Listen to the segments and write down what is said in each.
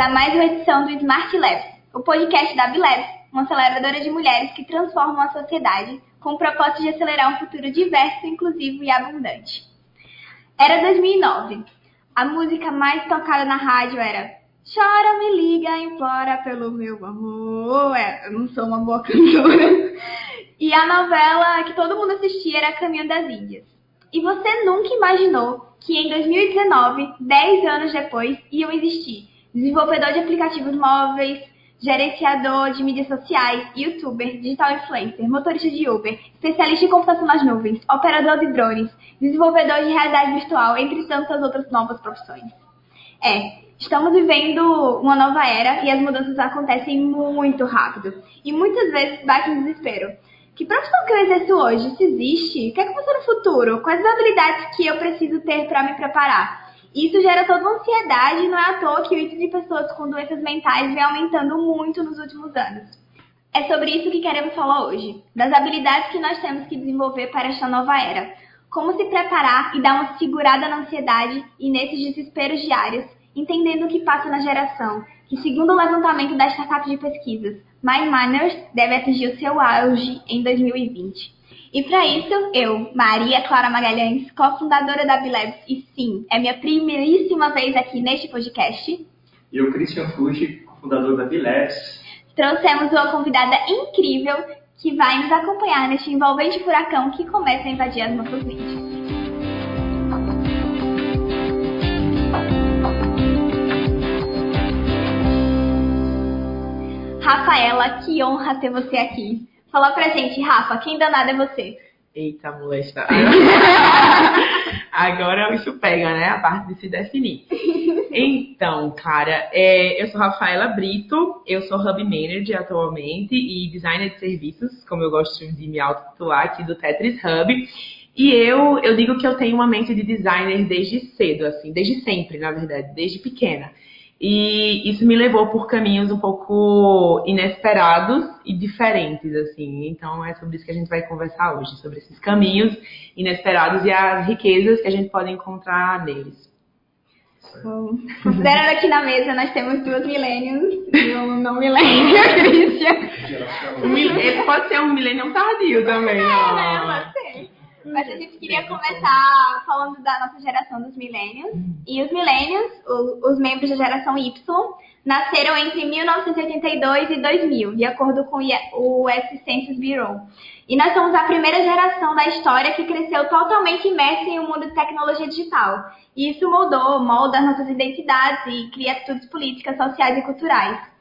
a mais uma edição do Smart Labs, o podcast da Bilabs, uma aceleradora de mulheres que transformam a sociedade com o propósito de acelerar um futuro diverso, inclusivo e abundante. Era 2009. A música mais tocada na rádio era Chora, me liga, implora pelo meu amor. É, eu não sou uma boa cantora. E a novela que todo mundo assistia era Caminho das Índias. E você nunca imaginou que em 2019, 10 anos depois, iam existir desenvolvedor de aplicativos móveis, gerenciador de mídias sociais, youtuber, digital influencer, motorista de Uber, especialista em computação nas nuvens, operador de drones, desenvolvedor de realidade virtual, entre tantas outras novas profissões. É, estamos vivendo uma nova era e as mudanças acontecem muito rápido. E muitas vezes bate um desespero. Que profissão que eu exerço hoje? Se existe? O que é que eu vou ser no futuro? Quais as habilidades que eu preciso ter para me preparar? Isso gera toda uma ansiedade e não é à toa que o índice de pessoas com doenças mentais vem aumentando muito nos últimos anos. É sobre isso que queremos falar hoje, das habilidades que nós temos que desenvolver para esta nova era. Como se preparar e dar uma segurada na ansiedade e nesses desesperos diários, entendendo o que passa na geração, que segundo o levantamento da startup de pesquisas, My Manners deve atingir o seu auge em 2020. E para isso, eu, Maria Clara Magalhães, cofundadora da Bilabs, e sim, é minha primeiríssima vez aqui neste podcast. E eu, Christian Fuji, cofundador da Bilabs. Trouxemos uma convidada incrível que vai nos acompanhar neste envolvente furacão que começa a invadir as nossas mentes. Rafaela, que honra ter você aqui. Fala pra gente, Rafa, quem danado é você? Eita, molesta. Agora isso pega, né? A parte de se definir. Então, cara, é, eu sou Rafaela Brito, eu sou Hub Manager atualmente e designer de serviços, como eu gosto de me auto-titular aqui do Tetris Hub. E eu, eu digo que eu tenho uma mente de designer desde cedo, assim, desde sempre, na verdade, desde pequena. E isso me levou por caminhos um pouco inesperados e diferentes, assim. Então é sobre isso que a gente vai conversar hoje, sobre esses caminhos inesperados e as riquezas que a gente pode encontrar neles. Bom, considerando aqui na mesa nós temos duas milênios e um não milênio, Christian. Ele pode ser um milênio tardio também, é, né? Pode ser. Mas a gente queria começar falando da nossa geração dos milênios. E os milênios, os membros da geração Y, nasceram entre 1982 e 2000, de acordo com o S Census Bureau. E nós somos a primeira geração da história que cresceu totalmente imersa em um mundo de tecnologia digital. E isso moldou, molda nossas identidades e cria atitudes políticas, sociais e culturais.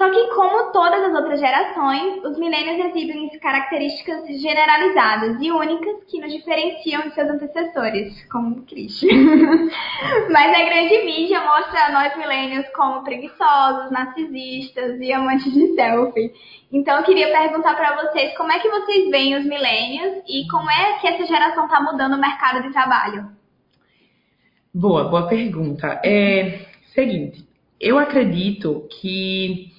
Só que, como todas as outras gerações, os milênios exibem características generalizadas e únicas que nos diferenciam de seus antecessores, como Christian. Mas a grande mídia mostra nós milênios como preguiçosos, narcisistas e amantes de selfie. Então, eu queria perguntar para vocês como é que vocês veem os milênios e como é que essa geração está mudando o mercado de trabalho. Boa, boa pergunta. É seguinte, eu acredito que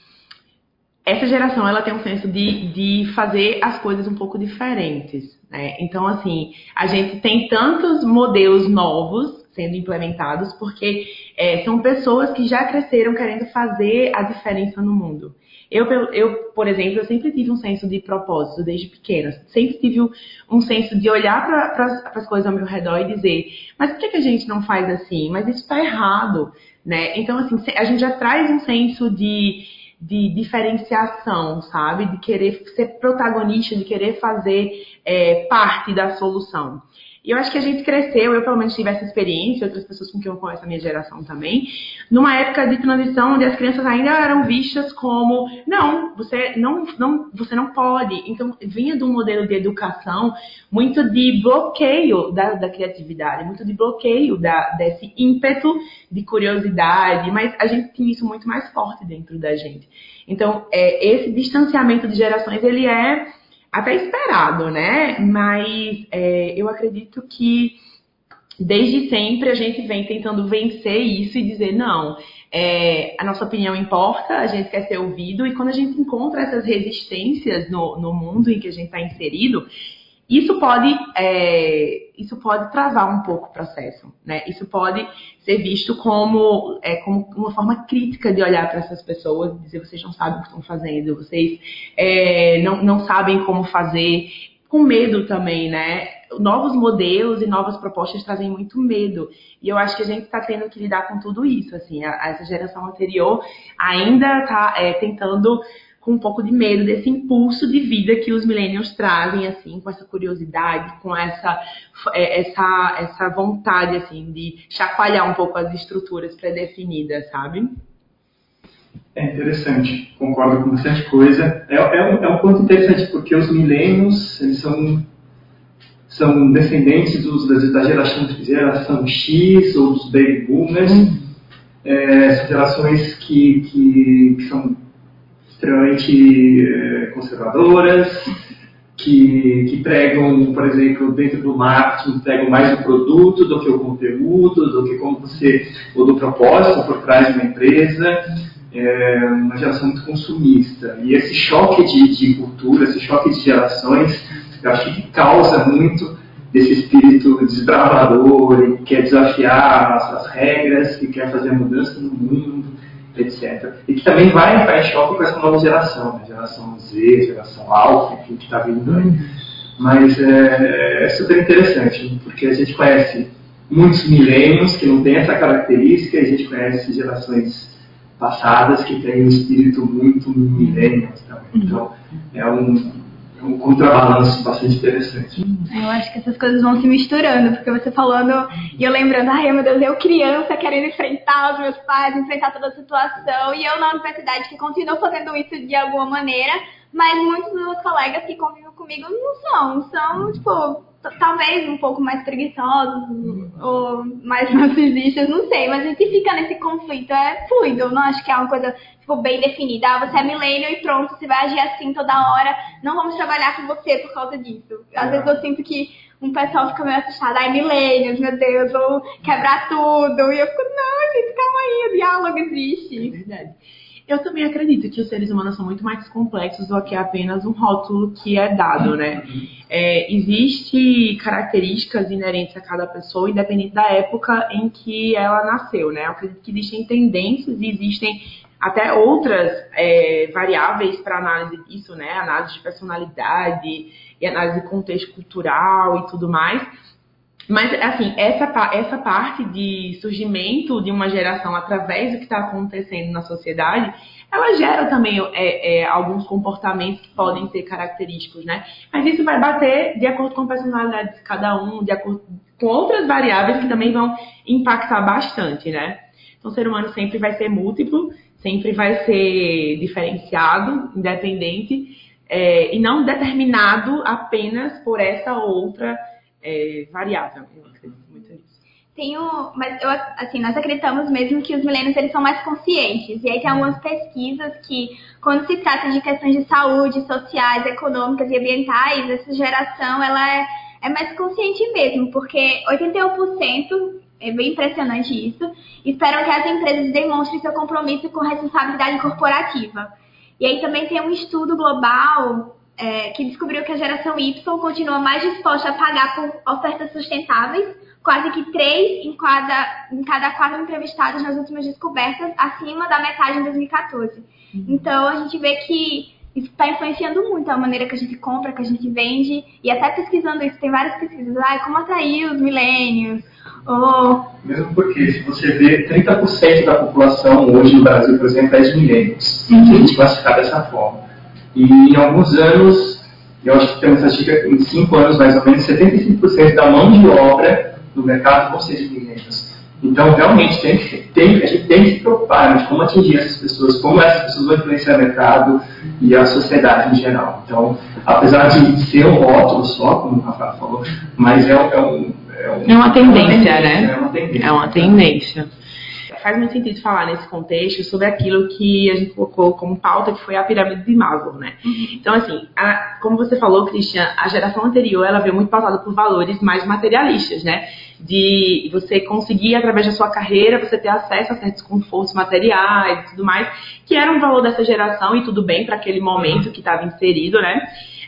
essa geração ela tem um senso de, de fazer as coisas um pouco diferentes. Né? Então, assim, a gente tem tantos modelos novos sendo implementados porque é, são pessoas que já cresceram querendo fazer a diferença no mundo. Eu, eu, por exemplo, eu sempre tive um senso de propósito desde pequena. Sempre tive um senso de olhar para as coisas ao meu redor e dizer, mas por que, que a gente não faz assim? Mas isso está errado, né? Então, assim, a gente já traz um senso de de diferenciação, sabe? De querer ser protagonista, de querer fazer é, parte da solução. E eu acho que a gente cresceu, eu pelo menos tive essa experiência, outras pessoas com quem eu conheço a minha geração também, numa época de transição onde as crianças ainda eram vistas como, não, você não, não, você não pode. Então, vinha de um modelo de educação muito de bloqueio da, da criatividade, muito de bloqueio da, desse ímpeto de curiosidade, mas a gente tinha isso muito mais forte dentro da gente. Então, é, esse distanciamento de gerações, ele é até esperado, né? Mas é, eu acredito que desde sempre a gente vem tentando vencer isso e dizer não. É, a nossa opinião importa, a gente quer ser ouvido, e quando a gente encontra essas resistências no, no mundo em que a gente está inserido, Isso pode, é, isso pode travar um pouco o processo, né? Isso pode ser visto como, é, como uma forma crítica de olhar para essas pessoas, dizer vocês não sabem o que estão fazendo, vocês é, não, não sabem como fazer, com medo também, né? Novos modelos e novas propostas trazem muito medo. E eu acho que a gente está tendo que lidar com tudo isso. Assim, a, essa geração anterior ainda está é, tentando com um pouco de medo desse impulso de vida que os millennials trazem, assim, com essa curiosidade, com essa, é, essa, essa vontade, assim, de chacoalhar um pouco as estruturas pré-definidas, sabe? É interessante, concordo com bastante coisa. É, é, um, é um ponto interessante, porque os millennials, eles são, são descendentes dos, da, geração, geração X ou dos baby boomers. Hum. É, são gerações que, que, que são extremamente eh, conservadoras, que, que, pregam, por exemplo, dentro do marketing, pregam mais o produto do que o conteúdo, do que como você, ou do propósito por trás de uma empresa, é uma geração muito consumista. E esse choque de, de cultura, esse choque de gerações, eu acho que causa muito desse espírito desbravador e quer desafiar as, as regras, que quer fazer mudança no mundo etc. E que também vai entrar em choque com essa nova geração, né? geração Z, geração Alpha, enfim, que está vindo aí. Mas é, é, super interessante, porque a gente conhece muitos milênios que não têm essa característica, e a gente conhece gerações passadas que têm um espírito muito milênio também. Então, é um, um contrabalanço bastante interessante. Eu acho que essas coisas vão se misturando, porque você falando e eu lembrando, ai meu Deus, eu criança querendo enfrentar os meus pais, enfrentar toda a situação, e eu na universidade que continuo fazendo isso de alguma maneira, mas muitos dos meus colegas que convivem comigo não são, são, tipo, talvez um pouco mais preguiçosos ou mais narcisistas, não sei, mas a gente fica nesse conflito, é fluido, não acho que é uma coisa tipo, bem definida. Ah, você é milênio e pronto, você vai agir assim toda hora, não vamos trabalhar com você por causa disso. Às vezes eu sinto que um pessoal fica meio assustado, ai, milênios, meu Deus, vou quebrar tudo. E eu fico, não, gente, calma aí, o diálogo existe. É verdade. Eu também acredito que os seres humanos são muito mais complexos do que apenas um rótulo que é dado, né? É, existe características inerentes a cada pessoa, independente da época em que ela nasceu, né? Eu acredito que existem tendências e existem até outras é, variáveis para análise disso, né? Análise de personalidade e análise de contexto cultural e tudo mais. Mas, assim, essa, essa parte de surgimento de uma geração através do que está acontecendo na sociedade, ela gera também é, é, alguns comportamentos que podem ser característicos, né? Mas isso vai bater de acordo com a personalidade de cada um, de acordo com outras variáveis que também vão impactar bastante, né? Então, o ser humano sempre vai ser múltiplo, sempre vai ser diferenciado, independente, é, e não determinado apenas por essa outra é, variável. Eu acredito muito nisso. Tenho, mas eu, assim, nós acreditamos mesmo que os milênios eles são mais conscientes. E aí tem algumas pesquisas que, quando se trata de questões de saúde, sociais, econômicas e ambientais, essa geração ela é, é mais consciente mesmo, porque 81% é bem impressionante isso. Esperam que as empresas demonstrem seu compromisso com responsabilidade corporativa. E aí também tem um estudo global é, que descobriu que a geração Y continua mais disposta a pagar por ofertas sustentáveis, quase que três em cada, em cada quatro entrevistados nas últimas descobertas, acima da metade em 2014. Uhum. Então a gente vê que isso está influenciando muito a maneira que a gente compra, que a gente vende, e até pesquisando isso, tem várias pesquisas, ah, como atrair os milênios, ou... Mesmo porque, se você vê, 30% da população hoje no Brasil, por exemplo, é de milênios, uhum. a gente classificar dessa forma. E em alguns anos, eu acho que temos essa dica, em 5 anos mais ou menos, 75% da mão de obra no mercado vão ser de milênios. Então, realmente, tem que, tem, a gente tem que se preocupar de como atingir essas pessoas, como essas pessoas vão influenciar o mercado e a sociedade em geral. Então, apesar de ser um rótulo só, como o Rafael falou, mas é, é, um, é, um, é uma tendência, é uma tendência né? É uma tendência. É uma tendência faz muito sentido falar nesse contexto sobre aquilo que a gente colocou como pauta, que foi a pirâmide de Maslow, né? Uhum. Então, assim, a, como você falou, Christian, a geração anterior, ela veio muito pautada por valores mais materialistas, né? De você conseguir, através da sua carreira, você ter acesso a certos confortos materiais e tudo mais, que era um valor dessa geração e tudo bem para aquele momento que estava inserido, né?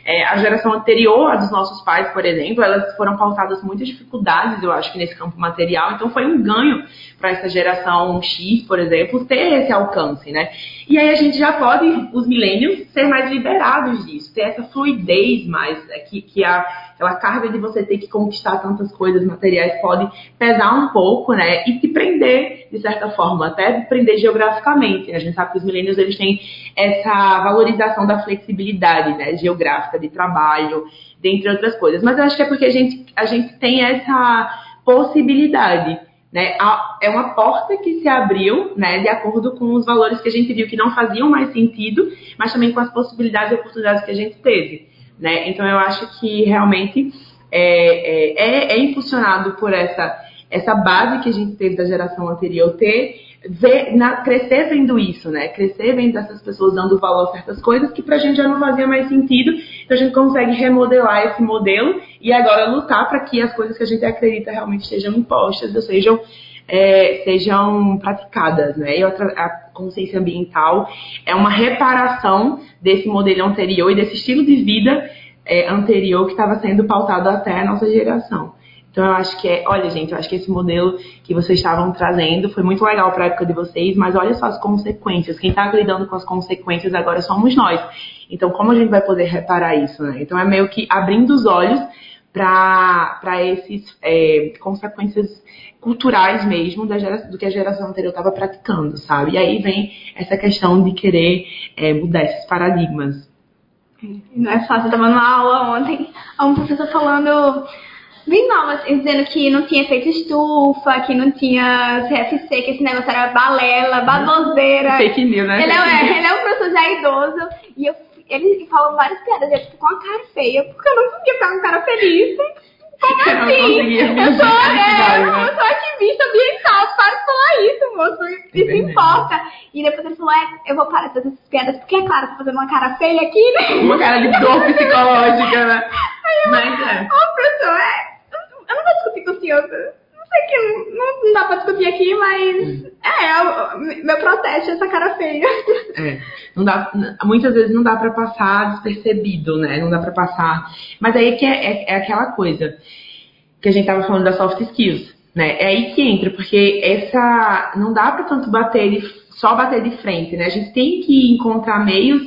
É, a geração anterior, a dos nossos pais, por exemplo, elas foram pautadas muitas dificuldades, eu acho que nesse campo material, então foi um ganho para essa geração X, por exemplo, ter esse alcance, né? E aí a gente já pode, os milênios, ser mais liberados disso, ter essa fluidez mais, é, que, que a, aquela carga de você ter que conquistar tantas coisas materiais pode pesar um pouco, né? E te prender, de certa forma, até prender geograficamente. Né? A gente sabe que os milênios, eles têm essa valorização da flexibilidade, né? Geográfica, de trabalho, dentre outras coisas. Mas eu acho que é porque a gente, a gente tem essa possibilidade né? É uma porta que se abriu, né, de acordo com os valores que a gente viu que não faziam mais sentido, mas também com as possibilidades e oportunidades que a gente teve. Né? Então eu acho que realmente é, é, é, é impulsionado por essa, essa base que a gente teve da geração anterior ter ver, na, crescer vendo isso, né? Crescer vendo essas pessoas dando valor a certas coisas que pra gente já não fazia mais sentido. Então a gente consegue remodelar esse modelo e agora lutar para que as coisas que a gente acredita realmente sejam impostas ou sejam, é, sejam praticadas, né? E outra, a consciência ambiental é uma reparação desse modelo anterior e desse estilo de vida é, anterior que estava sendo pautado até a nossa geração. Então eu acho que é, olha gente, eu acho que esse modelo que vocês estavam trazendo foi muito legal para a época de vocês, mas olha só as consequências. Quem está lidando com as consequências agora somos nós. Então como a gente vai poder reparar isso, né? Então é meio que abrindo os olhos para esses é, consequências culturais mesmo da geração, do que a geração anterior estava praticando, sabe? E aí vem essa questão de querer é, mudar esses paradigmas. Não é fácil, eu estava numa aula ontem, um professor falando mal, assim, dizendo que não tinha feito estufa, que não tinha CFC, que esse negócio era balela, baboseira. Fake news, né? Ele é, ele é um professor já idoso e eu, ele falou várias piadas, ele ficou com a cara feia, porque eu não conseguia ficar com cara feliz. Como Eu assim? eu sou, é, felicidade, eu né? sou ativista ambiental, para de falar isso, moço. Isso Entendi. importa. E depois ele falou, é, eu vou parar de fazer essas piadas, porque é claro, tô fazendo uma cara feia aqui, né? Uma cara de dor psicológica, né? Mas é. Ô, professor, é, eu não vou discutir com o senhor. Não sei que não, não dá pra discutir aqui, mas é, o- meu protesto é essa cara feia. É, não dá, muitas vezes não dá pra passar despercebido, né? Não dá pra passar. Mas aí que é, é, é aquela coisa que a gente tava falando das soft skills, né? É aí que entra, porque essa não dá pra tanto bater só bater de frente, né? A gente tem que encontrar meios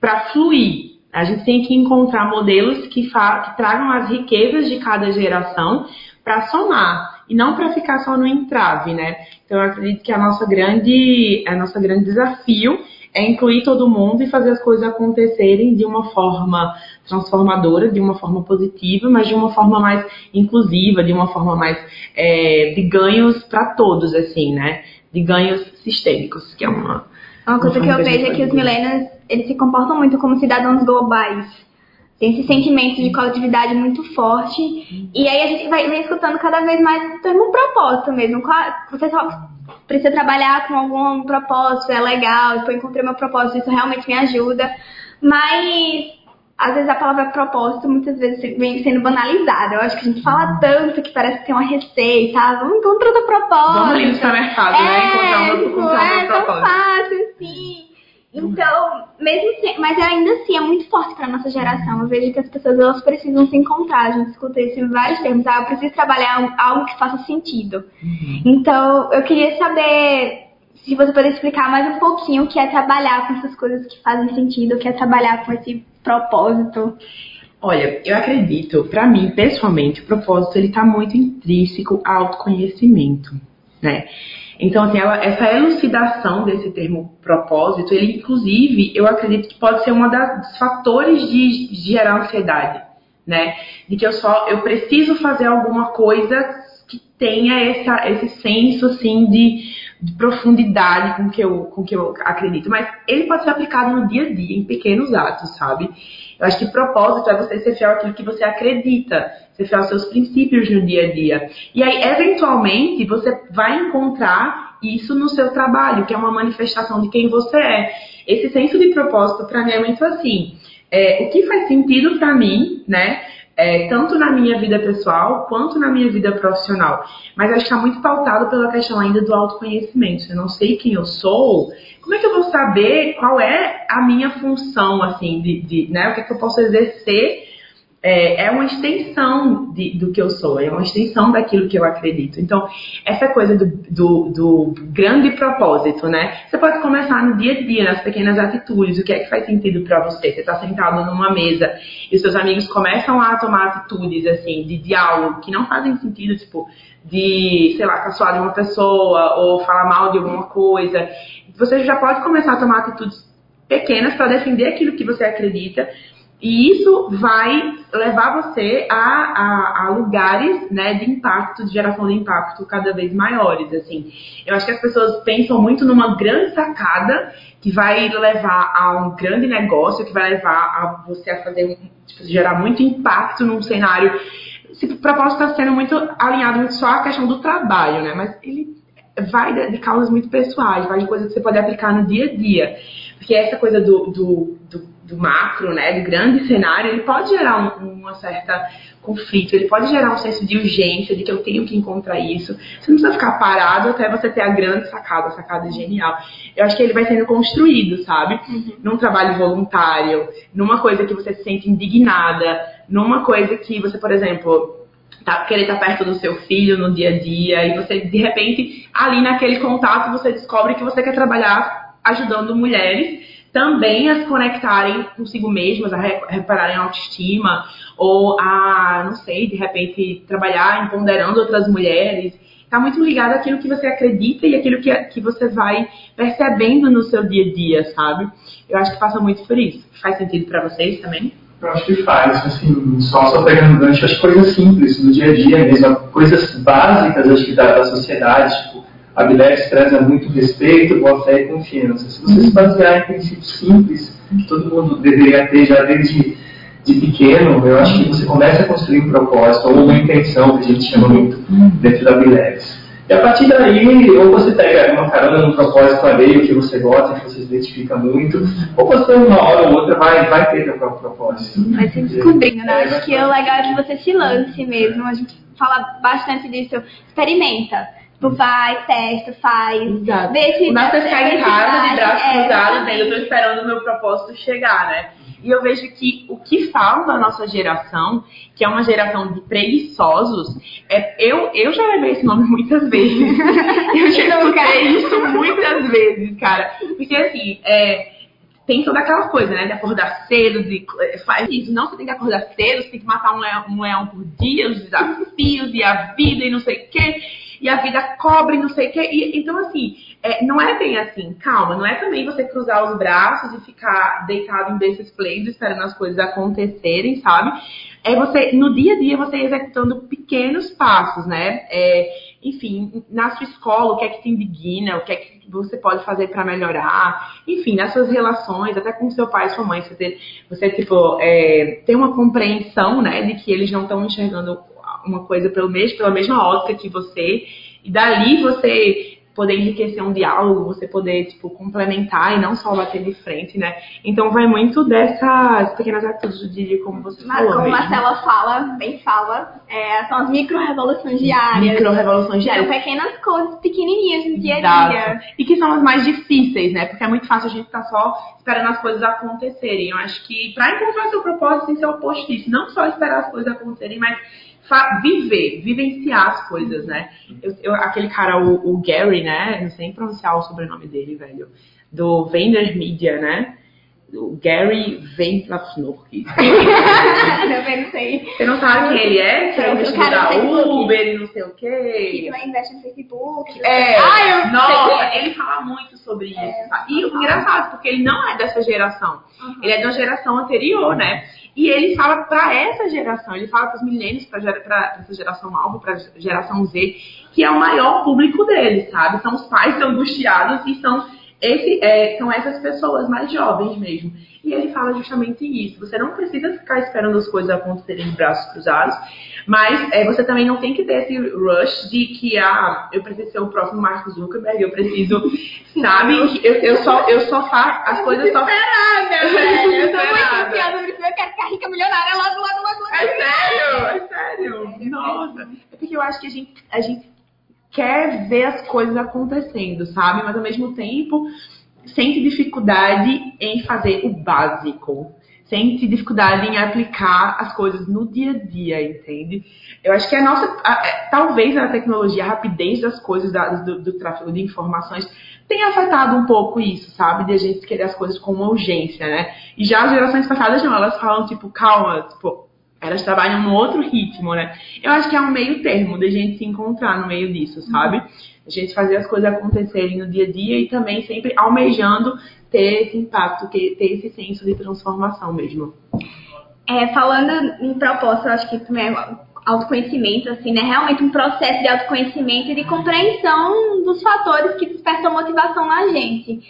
pra fluir. A gente tem que encontrar modelos que, que tragam as riquezas de cada geração para somar e não para ficar só no entrave, né? Então eu acredito que a nossa grande, a nossa grande desafio é incluir todo mundo e fazer as coisas acontecerem de uma forma transformadora, de uma forma positiva, mas de uma forma mais inclusiva, de uma forma mais é, de ganhos para todos, assim, né? De ganhos sistêmicos, que é uma Uma coisa que eu vejo é que os millennials, eles se comportam muito como cidadãos globais. Tem esse sentimento de coletividade muito forte. E aí a gente vai vem escutando cada vez mais o termo propósito mesmo. Você só precisa trabalhar com algum propósito, é legal, eu encontrei meu propósito, isso realmente me ajuda. Mas às vezes a palavra propósito muitas vezes vem sendo banalizada. Eu acho que a gente fala tanto que parece que tem uma receita, ah, vamos encontrar outro propósito. Vamos ali no supermercado, né? Encontrar um tipo, encontrar um é tão fácil assim. Então, mesmo se, mas ainda assim é muito forte para nossa geração. Eu vejo que as pessoas elas precisam se encontrar. A gente escuta isso em vários termos. Ah, eu preciso trabalhar algo que faça sentido. Uhum. Então, eu queria saber se você puder explicar mais um pouquinho o que é trabalhar com essas coisas que fazem sentido, o que é trabalhar com esse propósito. Olha, eu acredito, pra mim, pessoalmente, o propósito ele tá muito intrínseco ao autoconhecimento, né? Então, assim, essa elucidação desse termo propósito, ele, inclusive, eu acredito que pode ser um dos fatores de, de gerar ansiedade, né? De que eu só, eu preciso fazer alguma coisa que tenha essa, esse senso, assim, de, de profundidade com que, eu, com que eu acredito. Mas ele pode ser aplicado no dia a dia, em pequenos atos, sabe? Eu acho que propósito é você ser fiel àquilo que você acredita, ser fiel aos seus princípios no dia a dia. E aí, eventualmente, você vai encontrar isso no seu trabalho, que é uma manifestação de quem você é. Esse senso de propósito, para mim, é muito assim. é, o que faz sentido para mim, né? É, tanto na minha vida pessoal quanto na minha vida profissional. Mas acho que está muito pautado pela questão ainda do autoconhecimento. Se eu não sei quem eu sou, como é que eu vou saber qual é a minha função, assim, de, de né? O que, é que eu posso exercer é, é uma extensão de, do que eu sou, é uma extensão daquilo que eu acredito. Então, essa coisa do, do, do, grande propósito, né? Você pode começar no dia a dia, nas pequenas atitudes, o que é que faz sentido para você. Você está sentado numa mesa e seus amigos começam a tomar atitudes, assim, de diálogo que não fazem sentido, tipo, de, sei lá, caçoar de uma pessoa ou falar mal de alguma coisa. Você já pode começar a tomar atitudes pequenas para defender aquilo que você acredita e isso vai levar você a, a, a, lugares né, de impacto, de geração de impacto cada vez maiores. Assim. Eu acho que as pessoas pensam muito numa grande sacada que vai levar a um grande negócio, que vai levar a você a fazer tipo, gerar muito impacto num cenário. Esse propósito está sendo muito alinhado só à questão do trabalho, né? Mas ele vai de causas muito pessoais, vai de coisas que você pode aplicar no dia a dia. Porque essa coisa do, do, do do macro, né, do grande cenário, ele pode gerar um, uma certa conflito, ele pode gerar um senso de urgência, de que eu tenho que encontrar isso. Você não precisa ficar parado até você ter a grande sacada, a sacada genial. Eu acho que ele vai sendo construído, sabe? Uhum. Num trabalho voluntário, numa coisa que você se sente indignada, numa coisa que você, por exemplo, tá, querer estar perto do seu filho no dia a dia, e você, de repente, ali naquele contato, você descobre que você quer trabalhar ajudando mulheres também a se conectarem consigo mesmas, a repararem a autoestima, ou a, não sei, de repente trabalhar empoderando outras mulheres. Está muito ligado àquilo que você acredita e aquilo que, que você vai percebendo no seu dia a dia, sabe? Eu acho que passa muito por isso. Faz sentido para vocês também? Eu acho que faz, assim, só, só pegando gancho, que coisas simples, no dia a dia mesmo, coisas básicas, acho que da, da sociedade, tipo, a Bilex traz muito respeito, boa fé e confiança. Se você se basear em princípios simples, que todo mundo deveria ter já desde de pequeno, eu acho que você começa a construir um propósito ou uma intenção, que a gente chama muito dentro da Bilex. E a partir daí, ou você pega uma carona num propósito alheio que você gosta, que você se identifica muito, ou você uma hora ou outra vai, vai ter seu próprio propósito. Vai se descobrindo, né? Acho que o legal é que você se lance mesmo. A gente fala bastante disso. Experimenta. Tipo, vai, testa, faz. Exato. Vê se. É ficar em casa de braços é, cruzados, né? Eu tô esperando o meu propósito chegar, né? E eu vejo que o que falta na nossa geração, que é uma geração de preguiçosos, é, eu, eu já levei esse nome muitas vezes. eu já escutei isso muitas vezes, cara. Porque assim, é, tem toda aquela coisa, né? De acordar cedo, de faz isso. Não, você tem que acordar cedo, você tem que matar um leão, um leão por dia, os desafios e a vida e não sei o quê e a vida cobre, não sei o quê. E, então, assim, é, não é bem assim, calma, não é também você cruzar os braços e ficar deitado em berço esplêndido esperando as coisas acontecerem, sabe? É você, no dia a dia, você executando pequenos passos, né? É, enfim, na sua escola, o que é que te indigna, o que é que você pode fazer para melhorar, enfim, nas suas relações, até com seu pai e sua mãe, você, você tipo, é, tem uma compreensão, né, de que eles não estão enxergando uma coisa pelo mesmo, pela mesma ótica que você, e dali você poder enriquecer um diálogo, você poder, tipo, complementar e não só bater de frente, né? Então vai muito dessas pequenas atitudes do como você Mas falou. como a Marcela fala, bem fala, é, são as micro-revoluções diárias. Micro-revoluções diárias. São pequenas coisas pequenininhas no dia a dia. E que são as mais difíceis, né? Porque é muito fácil a gente estar tá só esperando as coisas acontecerem. Eu acho que para encontrar seu propósito tem que ser o oposto disso. Não só esperar as coisas acontecerem, mas viver, vivenciar as coisas, né? Eu, eu, aquele cara, o, o, Gary, né? Não sei pronunciar o sobrenome dele, velho. Do Vender Media, né? O Gary Vaynerchuk. não sei. Você não sabe quem ele é? Que é o vestido da Uber e não sei o quê. Que vai investir no Facebook. É. Ah, eu Nossa, ele fala muito sobre é, isso. E o engraçado, porque ele não é dessa geração. Uhum. Ele é de uma geração anterior, né? E ele fala para essa geração, ele fala para os milênios, para essa geração nova, para geração Z, que é o maior público dele, sabe? São os pais angustiados e são, esse, é, são essas pessoas mais jovens mesmo. E ele fala justamente isso. Você não precisa ficar esperando as coisas acontecerem de braços cruzados. Mas é, você também não tem que ter esse rush de que ah, eu preciso ser o próximo Mark Zuckerberg, eu preciso, sabe? Eu, eu, só, eu só faço as coisas só. velho. Eu tô muito ansiosa, eu quero ficar rica milionária logo, logo, logo, logo. É sério? É porque eu acho que a gente, a gente quer ver as coisas acontecendo, sabe? Mas ao mesmo tempo sente dificuldade em fazer o básico. Sente dificuldade em aplicar as coisas no dia a dia, entende? Eu acho que a nossa. A, é, talvez a tecnologia, a rapidez das coisas, da, do, do tráfego de informações, tenha afetado um pouco isso, sabe? De a gente querer as coisas com uma urgência, né? E já as gerações passadas não, elas falam, tipo, calma, tipo, elas trabalham num outro ritmo, né? Eu acho que é um meio termo de a gente se encontrar no meio disso, sabe? A gente fazer as coisas acontecerem no dia a dia e também sempre almejando ter esse impacto, ter, esse senso de transformação mesmo. É, falando em propósito, eu acho que também é autoconhecimento, assim, né? Realmente um processo de autoconhecimento e de compreensão dos fatores que despertam motivação na gente.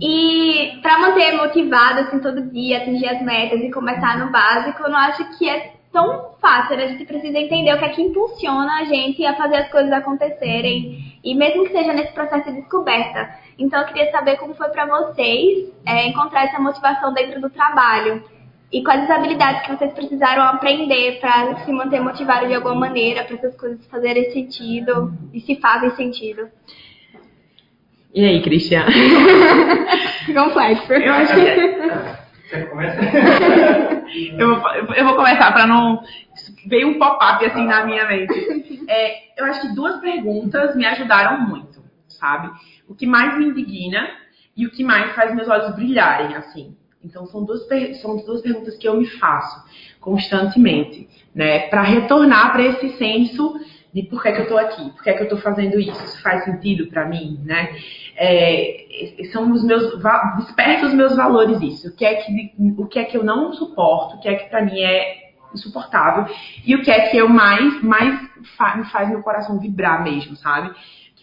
E para manter motivado, assim, todo dia, atingir as metas e começar no básico, eu não acho que é tão fácil. A gente precisa entender o que é que impulsiona a gente a fazer as coisas acontecerem. E mesmo que seja nesse processo de descoberta. Então eu queria saber como foi para vocês é, encontrar essa motivação dentro do trabalho. E quais as habilidades que vocês precisaram aprender para se manter motivado de alguma maneira, para essas coisas fazerem sentido e se fazem sentido. E aí, Cristian? Complexo. Eu acho que. Eu, vou, eu vou começar para não. Veio um pop-up assim na minha mente. É, eu acho que duas perguntas me ajudaram muito, sabe? O que mais me indigna e o que mais faz meus olhos brilharem, assim. Então, são duas, são duas perguntas que eu me faço constantemente, né? Para retornar para esse senso de por que, que eu estou aqui, por que, que eu estou fazendo isso, isso faz sentido para mim, né? É, são os meus desperta os meus valores isso, o que é que o que é que eu não suporto, o que é que para mim é insuportável e o que é que eu mais mais fa faz meu coração vibrar mesmo, sabe?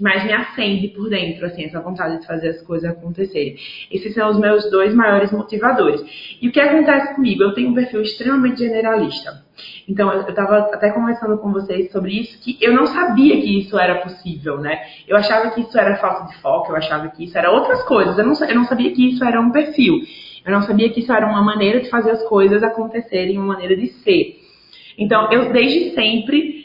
Mais me acende por dentro, assim, essa vontade de fazer as coisas acontecerem. Esses são os meus dois maiores motivadores. E o que acontece comigo? Eu tenho um perfil extremamente generalista. Então, eu estava até conversando com vocês sobre isso, que eu não sabia que isso era possível, né? Eu achava que isso era falta de foco, eu achava que isso era outras coisas, eu não, eu não sabia que isso era um perfil. Eu não sabia que isso era uma maneira de fazer as coisas acontecerem, uma maneira de ser. Então, eu desde sempre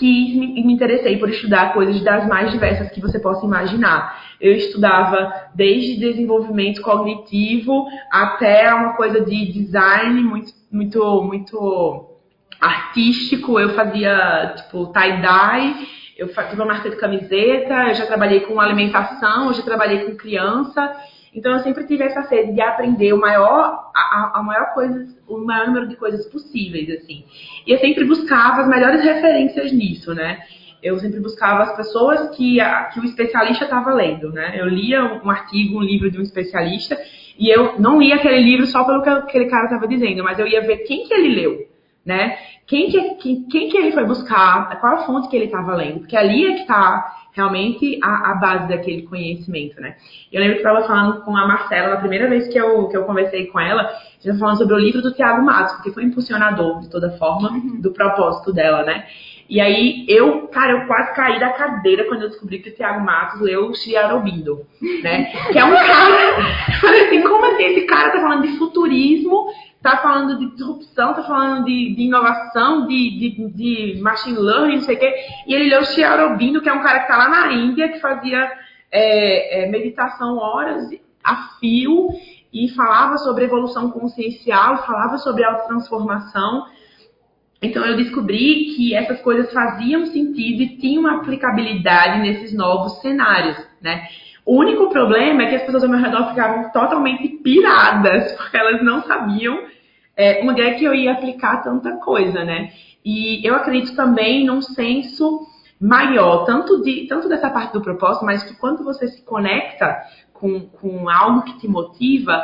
quis me, interessei por estudar coisas das mais diversas que você possa imaginar. Eu estudava desde desenvolvimento cognitivo até uma coisa de design muito, muito, muito artístico. Eu fazia tipo tie-dye, eu tive uma marca de camiseta, eu já trabalhei com alimentação, eu já trabalhei com criança. Então eu sempre tive essa sede de aprender o maior, a, a maior o maior número de coisas possíveis, assim. E eu sempre buscava as melhores referências nisso, né? Eu sempre buscava as pessoas que, a, que o especialista estava lendo, né? Eu lia um artigo, um livro de um especialista, e eu não lia aquele livro só pelo que aquele cara estava dizendo, mas eu ia ver quem que ele leu, né? Quem que, quem, quem que ele foi buscar, qual a fonte que ele estava lendo, porque ali é que está realmente a, a, base daquele conhecimento, né? Eu lembro que eu estava falando com a Marcela, na primeira vez que eu, que eu conversei com ela, a gente estava falando sobre o livro do Tiago Matos, porque foi impulsionador, de toda forma, uhum. do propósito dela, né? E aí eu, cara, eu quase caí da cadeira quando eu descobri que o Tiago Matos leu o Chiarobindo, né? Que é um cara. Eu falei assim, como assim esse cara tá falando de futurismo falando de disrupção, tá falando de, de inovação, de, de, de, machine learning, não sei o quê. E ele leu Shri Aurobindo, que é um cara que tá lá na Índia, que fazia é, é, meditação horas a fio e falava sobre evolução consciencial, falava sobre autotransformação. Então eu descobri que essas coisas faziam sentido e tinham aplicabilidade nesses novos cenários, né? O único problema é que as pessoas ao meu redor ficavam totalmente piradas, porque elas não sabiam é, onde é que eu ia aplicar tanta coisa, né? E eu acredito também num senso maior, tanto, de, tanto dessa parte do propósito, mas que quando você se conecta com, com algo que te motiva,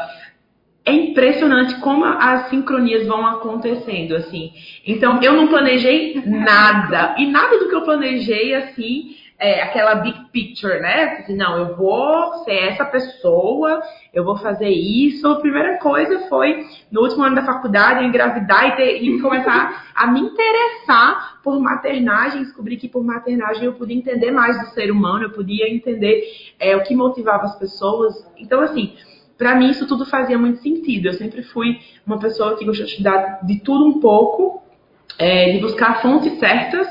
é impressionante como as sincronias vão acontecendo, assim. Então, eu não planejei nada. E nada do que eu planejei, assim, é, aquela big picture, né? Assim, não, eu vou ser essa pessoa, eu vou fazer isso. A primeira coisa foi, no último ano da faculdade, eu engravidar e, ter, e começar a me interessar por maternagem, descobri que por maternagem eu podia entender mais do ser humano, eu podia entender é, o que motivava as pessoas. Então, assim, para mim isso tudo fazia muito sentido. Eu sempre fui uma pessoa que gostou de estudar de tudo um pouco, é, de buscar fontes certas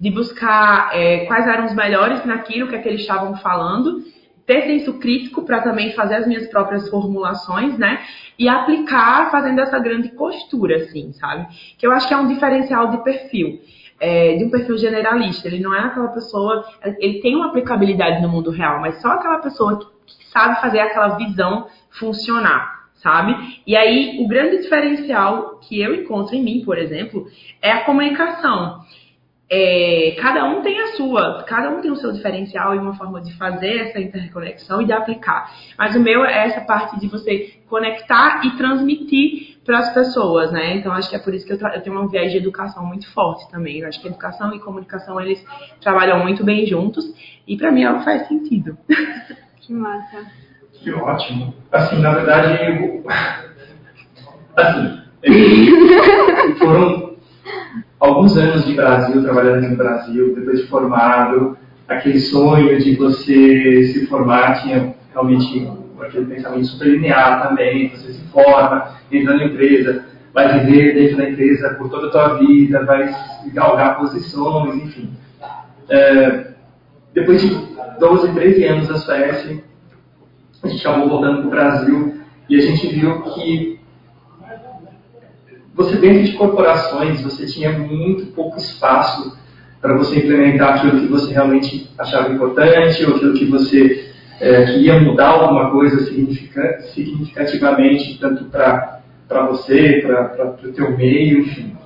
de buscar é, quais eram os melhores naquilo que, é que eles estavam falando, ter senso crítico para também fazer as minhas próprias formulações, né? E aplicar fazendo essa grande costura, assim, sabe? Que eu acho que é um diferencial de perfil. É, de um perfil generalista. Ele não é aquela pessoa. Ele tem uma aplicabilidade no mundo real, mas só aquela pessoa que, que sabe fazer aquela visão funcionar sabe? E aí, o grande diferencial que eu encontro em mim, por exemplo, é a comunicação. É, cada um tem a sua, cada um tem o seu diferencial e uma forma de fazer essa interconexão e de aplicar. Mas o meu é essa parte de você conectar e transmitir para as pessoas, né? Então acho que é por isso que eu, eu, tenho um viés de educação muito forte também. Eu acho que educação e comunicação eles trabalham muito bem juntos e para mim ela faz sentido. Que massa. Que ótimo. Assim, na verdade, eu... assim, foram alguns anos de Brasil, trabalhando no Brasil, depois de formado, aquele sonho de você se formar tinha realmente aquele pensamento super linear também, você se forma, entra na empresa, vai viver dentro da empresa por toda a tua vida, vai galgar posições, enfim. É, depois de 12, 13 anos da Suécia, a gente acabou voltando para o Brasil e a gente viu que você dentro de corporações, você tinha muito pouco espaço para você implementar aquilo que você realmente achava importante ou aquilo que você é, queria mudar alguma coisa significativamente, tanto para você, para o teu meio, enfim.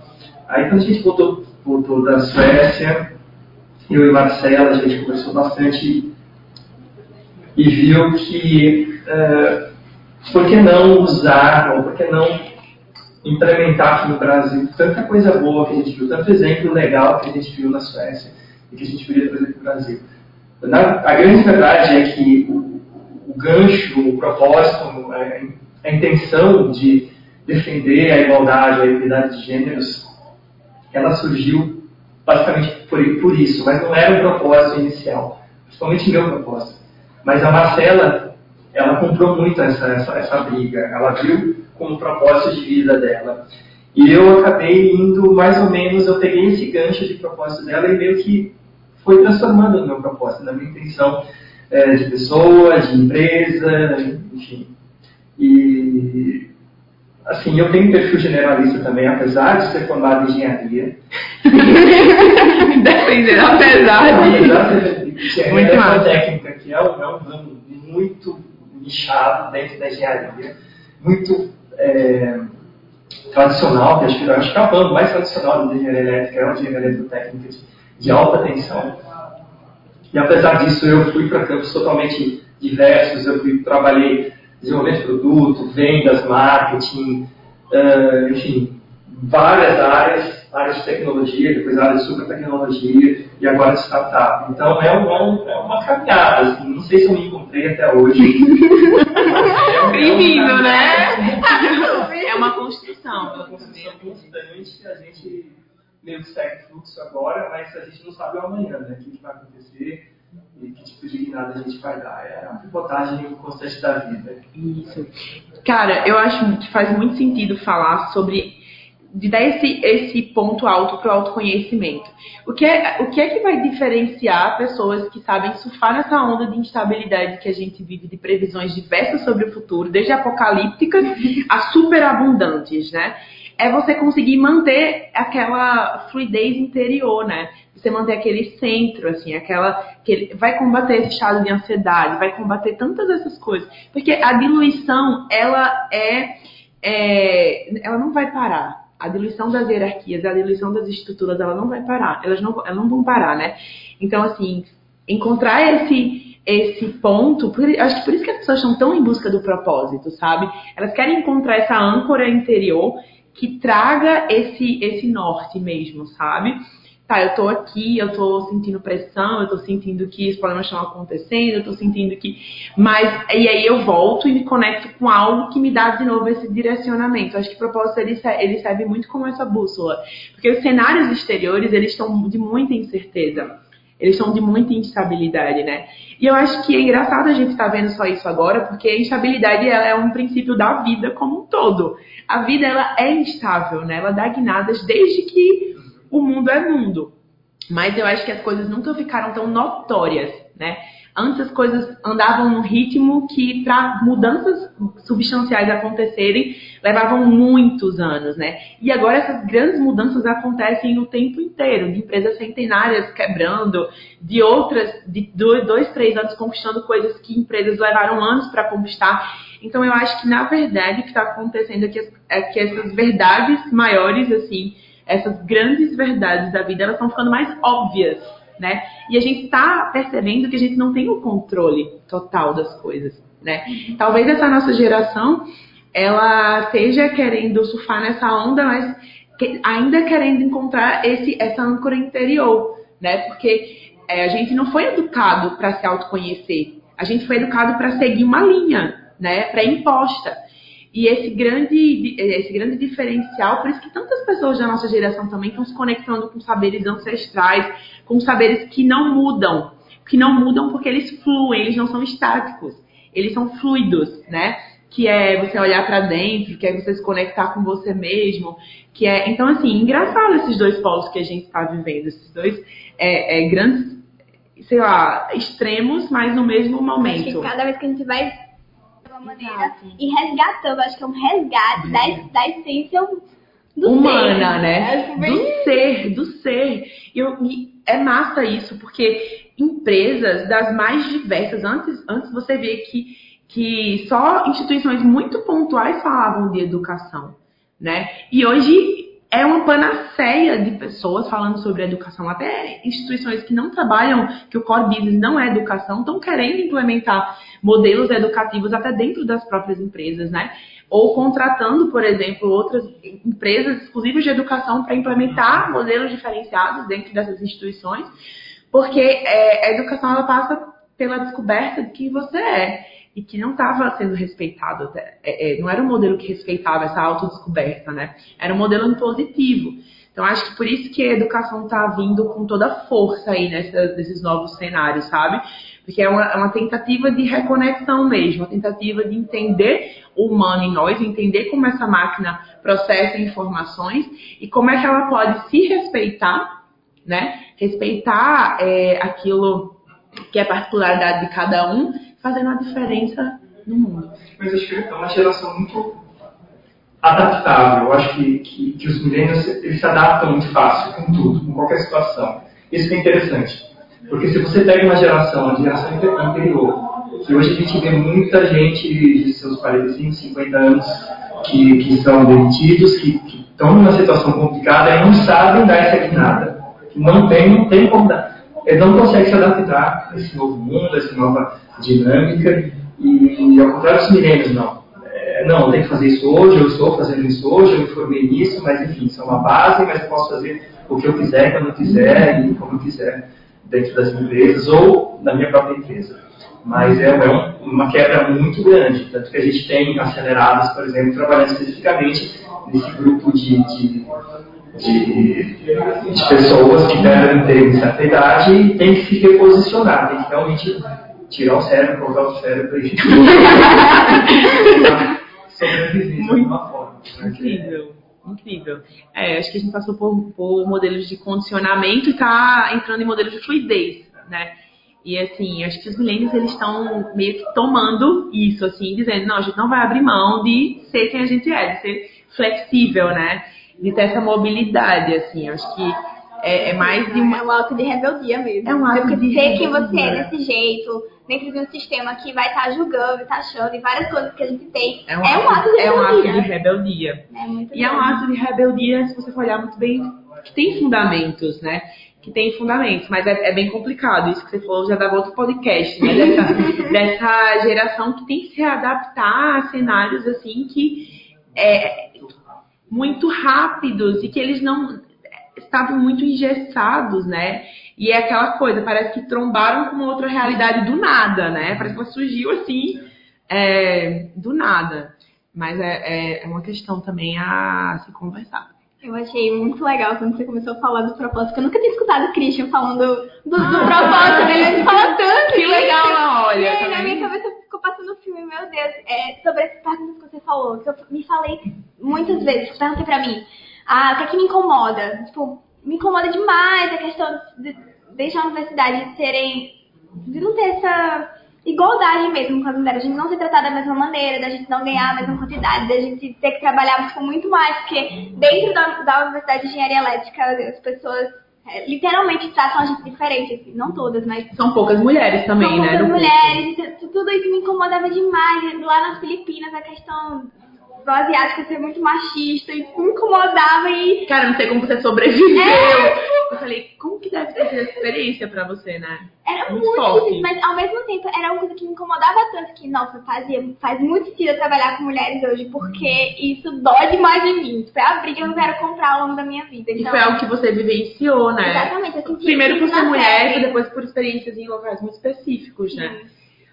Aí quando a gente voltou, voltou da Suécia, eu e Marcela, a gente conversou bastante e viu que uh, por que não usar, ou por que não implementar aqui no Brasil tanta coisa boa que a gente viu, tanto exemplo legal que a gente viu na Suécia e que a gente podia trazer para o Brasil. Na, a grande verdade é que o, o gancho, o propósito, a, a, intenção de defender a igualdade, a equidade de gêneros, ela surgiu basicamente por, por isso, mas não era o propósito inicial, principalmente meu propósito. Mas a Marcela, ela comprou muito essa, essa, essa briga. Ela viu como propósito de vida dela. E eu acabei indo mais ou menos, eu peguei esse gancho de propósito dela e meio que foi transformando no meu propósito, na minha intenção é, de pessoa, de empresa, enfim. E assim, eu tenho um perfil generalista também, apesar de ser formado em engenharia. Dependendo, apesar de. Apesar de engenharia é técnica, que é é um ramo muito nichado dentro da engenharia, muito é, tradicional, que acho que, acho que é mais tradicional da engenharia elétrica, é uma engenharia eletrotécnica de, de alta tensão. E apesar disso, eu fui para campos totalmente diversos, eu fui, trabalhei desenvolvimento de produto, vendas, marketing, uh, enfim, várias áreas, áreas de tecnologia, depois áreas de super tecnologia e agora de startup. Então é, um, é uma caminhada, assim, não sei se eu me encontrei até hoje. é Bem-vindo, né? é uma construção. É uma construção constante, a gente meio que segue fluxo agora, mas a gente não sabe o amanhã, né? O que vai acontecer e que tipo de guinada a gente vai dar. É a pivotagem constante da vida. Isso. Cara, eu acho que faz muito sentido falar sobre de dar esse, esse ponto alto para o autoconhecimento. O que, é, o que é que vai diferenciar pessoas que sabem surfar nessa onda de instabilidade que a gente vive, de previsões diversas sobre o futuro, desde apocalípticas a superabundantes, né? É você conseguir manter aquela fluidez interior, né? Você manter aquele centro, assim, aquela. Que vai combater esse estado de ansiedade, vai combater tantas essas coisas. Porque a diluição, ela é, é ela não vai parar a diluição das hierarquias, a diluição das estruturas, ela não vai parar, elas não, elas não vão parar, né? Então, assim, encontrar esse esse ponto, por, acho que por isso que as pessoas estão tão em busca do propósito, sabe? Elas querem encontrar essa âncora interior que traga esse esse norte mesmo, sabe? Tá, eu tô aqui, eu tô sentindo pressão, eu tô sentindo que os problemas estão acontecendo, eu tô sentindo que. Mas, e aí eu volto e me conecto com algo que me dá de novo esse direcionamento. Acho que o propósito ele, ele serve muito como essa bússola. Porque os cenários exteriores, eles estão de muita incerteza. Eles estão de muita instabilidade, né? E eu acho que é engraçado a gente estar tá vendo só isso agora, porque a instabilidade ela é um princípio da vida como um todo. A vida ela é instável, né? Ela dá guinadas desde que o mundo é mundo. mas eu acho que as coisas nunca ficaram tão notórias, né? Antes as coisas andavam num ritmo que, para mudanças substanciais acontecerem, levavam muitos anos, né? E agora essas grandes mudanças acontecem o tempo inteiro, de empresas centenárias quebrando, de outras, de dois, três anos conquistando coisas que empresas levaram anos para conquistar. Então eu acho que, na verdade, o que está acontecendo é que, é que essas verdades maiores, assim, essas grandes verdades da vida, elas estão ficando mais óbvias né? E a gente está percebendo que a gente não tem o controle total das coisas, né? Talvez essa nossa geração ela esteja querendo surfar nessa onda, mas que, ainda querendo encontrar esse, essa âncora interior, né? Porque é, a gente não foi educado para se autoconhecer, a gente foi educado para seguir uma linha, né? Pré-imposta. E esse grande, esse grande diferencial, por isso que tantas pessoas da nossa geração também estão se conectando com saberes ancestrais, com saberes que não mudam. Que não mudam porque eles fluem, eles não são estáticos. Eles são fluidos, né? Que é você olhar para dentro, que é você se conectar com você mesmo, que é então assim engraçado esses dois polos que a gente está vivendo, esses dois é, é, grandes, sei lá, extremos, mas no mesmo momento. Acho que cada vez que a gente vai de uma maneira Exato. e resgatando, acho que é um resgate da, da essência do humana, ser, né? É do ser, do ser. E, eu, e é massa isso, porque empresas das mais diversas, antes, antes você vê que, que só instituições muito pontuais falavam de educação, né? E hoje é uma panaceia de pessoas falando sobre educação. Até instituições que não trabalham, que o core business não é educação, estão querendo implementar modelos educativos até dentro das próprias empresas, né? Ou contratando, por exemplo, outras empresas exclusivas de educação para implementar modelos diferenciados dentro dessas instituições, porque é, a educação ela passa pela descoberta de quem você é e que não estava sendo respeitado. É, é, não era um modelo que respeitava essa autodescoberta, né? Era um modelo impositivo. Então, acho que por isso que a educação está vindo com toda a força aí nessa, nesses novos cenários, sabe? Porque é uma, é uma, tentativa de reconexão mesmo, uma tentativa de entender o humano em nós, entender como essa máquina processa informações e como é que ela pode se respeitar, né? Respeitar é, aquilo que é particularidade de cada um fazendo a diferença no mundo. Mas acho que é uma geração muito adaptável. Eu acho que, que, que os milênios eles se adaptam muito fácil com tudo, com qualquer situação. Isso é interessante. Porque se você pega uma geração, a geração anterior, que hoje a gente vê muita gente de seus 45, 50 anos que, que são demitidos, que, que estão numa situação complicada e não sabem dar essa guinada. Não tem, não tem como dar. Eles não conseguem se adaptar a esse novo mundo, a essa nova dinâmica, e, ao contrário dos milênios, não. É, não, tem que fazer isso hoje, eu estou fazendo isso hoje, eu me formei nisso, mas enfim, isso é uma base, mas eu posso fazer o que eu quiser, quando eu quiser e como eu quiser dentro das empresas ou na minha própria empresa. Mas é, é um, uma quebra muito grande, tanto que a gente tem acelerados, por exemplo, trabalhando especificamente nesse grupo de, de, de, de pessoas que devem ter certa idade e tem que se reposicionar, tem que realmente tirar o cérebro, colocar o cérebro e sobreviver de alguma forma. Incrível. Incrível. É, acho que a gente passou por, por modelos de condicionamento e está entrando em modelos de fluidez, né? E assim, acho que os milênios eles estão meio que tomando isso, assim, dizendo, não, a gente não vai abrir mão de ser quem a gente é, de ser flexível, né? De ter essa mobilidade, assim, acho que é, é mais de uma... É um ato de rebeldia mesmo. É um ato de ser quem você é desse jeito, dentro de um sistema que vai estar tá julgando, tá achando, e várias coisas que a gente tem. É um, é um ato de rebeldia. É um ato de rebeldia. É muito e é um ato de rebeldia, se você for olhar muito bem, que tem fundamentos, né? Que tem fundamentos, mas é, é bem complicado. Isso que você falou já dava outro podcast, né? Dessa, dessa geração que tem que se adaptar a cenários assim que é muito rápidos e que eles não estavam muito engessados, né? E é aquela coisa, parece que trombaram com outra realidade do nada, né? Parece que ela surgiu assim, é, do nada. Mas é, é, é, uma questão também a se conversar. Eu achei muito legal quando você começou a falar do propósito, que eu nunca tinha escutado o Christian falando do, do, do propósito dele, ele fala tanto. Que legal, olha. E aí, na minha cabeça ficou passando o filme, meu Deus, é, sobre essas perguntas que você falou, que eu me falei muitas vezes, perguntei pra mim, ah, o que é que me incomoda? Tipo, me incomoda demais a questão de deixar a universidade serem. de não ter essa igualdade mesmo com as mulheres. A gente não ser tratada da mesma maneira, da gente não ganhar a mesma quantidade, da gente ter que trabalhar com muito mais, porque dentro da, da Universidade de Engenharia Elétrica as pessoas é, literalmente tratam a gente diferente, assim, não todas, mas. São poucas mulheres também, são né? Poucas mulheres, tudo isso me incomodava demais. Lá nas Filipinas, a questão do asiático ser muito machista e me incomodava e. Cara, não sei como você sobreviveu. É. Eu falei, como que deve ser essa experiência pra você, né? Era muito, muito difícil, mas ao mesmo tempo era uma coisa que me incomodava tanto que, nossa, fazia, faz muito sentido eu trabalhar com mulheres hoje, porque isso dói demais em mim. Foi a briga que eu quero comprar ao longo da minha vida. Então, e foi algo que você vivenciou, né? Exatamente. Eu senti Primeiro por ser mulher e depois por experiências em locais muito específicos, Sim. né?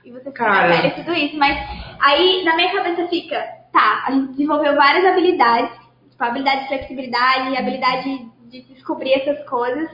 E você Cara. tudo isso. Mas aí na minha cabeça fica, tá, a gente desenvolveu várias habilidades, tipo, habilidade de flexibilidade, habilidade de descobrir essas coisas,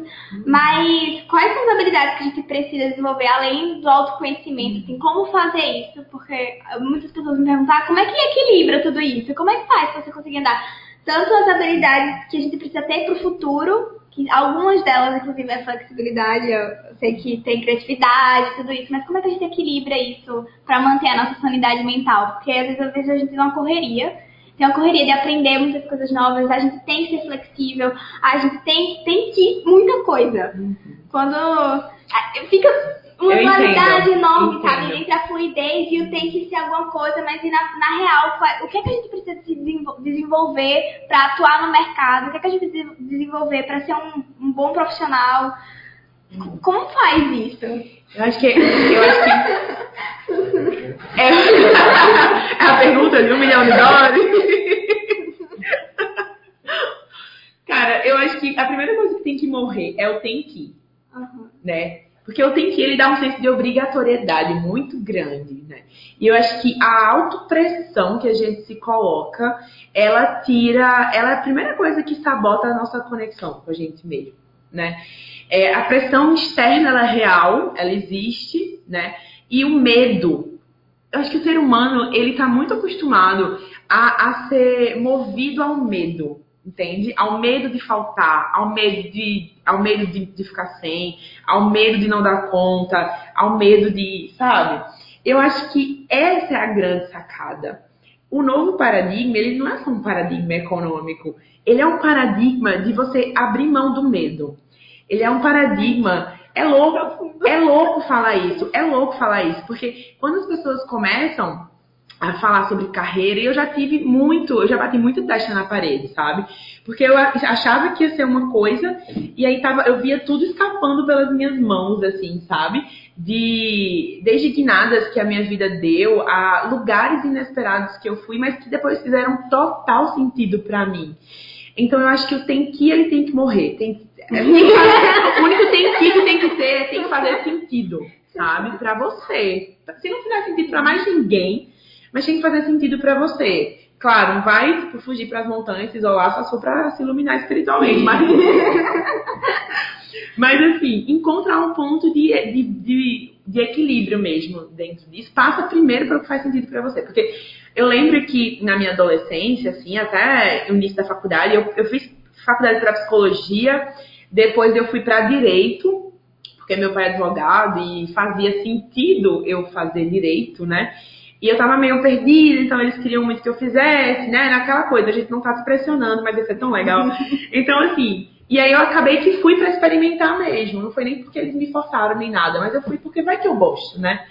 mas quais são as habilidades que a gente precisa desenvolver além do autoconhecimento, assim, como fazer isso? Porque muitas pessoas me perguntam, ah, como é que equilibra tudo isso? Como é que faz pra você conseguir andar? Tanto as habilidades que a gente precisa ter para o futuro, que algumas delas, inclusive, é flexibilidade, eu sei que tem criatividade, tudo isso, mas como é que a gente equilibra isso para manter a nossa sanidade mental? Porque às vezes, às vezes a gente tem uma correria, tem uma correria de aprender muitas coisas novas, a gente tem que ser flexível, a gente tem, tem que muita coisa. Uhum. Quando fica uma dualidade enorme, entendo. sabe? Entre a fluidez e o tem que ser alguma coisa, mas na, na real, o que é que a gente precisa desenvolver para atuar no mercado? O que é que a gente precisa desenvolver para ser um, um, bom profissional? Como faz isso? Eu acho que. Eu acho que. É, é a pergunta de um milhão de dólares. Cara, eu acho que a primeira coisa que tem que morrer é o tem que. Uhum. Né? Porque o tem que ele dá um senso de obrigatoriedade muito grande, né? E eu acho que a autopressão que a gente se coloca, ela tira, ela é a primeira coisa que sabota a nossa conexão com a gente mesmo, né? É, a pressão externa ela é real, ela existe, né? E o medo, eu acho que o ser humano ele está muito acostumado a, a ser movido ao medo, entende? Ao medo de faltar, ao medo de, ao medo de, de, ficar sem, ao medo de não dar conta, ao medo de, sabe? Eu acho que essa é a grande sacada. O novo paradigma, ele não é só um paradigma econômico, ele é um paradigma de você abrir mão do medo. Ele é um paradigma é louco, é louco falar isso, é louco falar isso, porque quando as pessoas começam a falar sobre carreira, e eu já tive muito, eu já bati muito teste na parede, sabe? Porque eu achava que ia ser uma coisa e aí tava, eu via tudo escapando pelas minhas mãos, assim, sabe? De desde que a minha vida deu, a lugares inesperados que eu fui, mas que depois fizeram total sentido para mim. Então eu acho que o tem que ele tem que morrer, tem, é, o único tem que tem que ter, tem que fazer sentido, sabe? Para você. Se não fizer sentido para mais ninguém, mas tem que fazer sentido para você. Claro, não vai tipo, fugir para as montanhas, se isolar só para se iluminar espiritualmente, mas Mas assim, encontrar um ponto de, de, de, de, equilíbrio mesmo dentro disso. Passa primeiro para o que faz sentido para você. Porque eu lembro que na minha adolescência, assim, até o início da faculdade, eu, eu fiz faculdade para psicologia, depois eu fui para direito, porque meu pai é advogado e fazia sentido eu fazer direito, né? E eu tava meio perdida, então eles queriam muito que eu fizesse, né? Naquela coisa, a gente não tá se pressionando, mas isso é tão legal. Então, assim, e aí eu acabei que fui para experimentar mesmo. Não foi nem porque eles me forçaram nem nada, mas eu fui porque vai que eu gosto, né?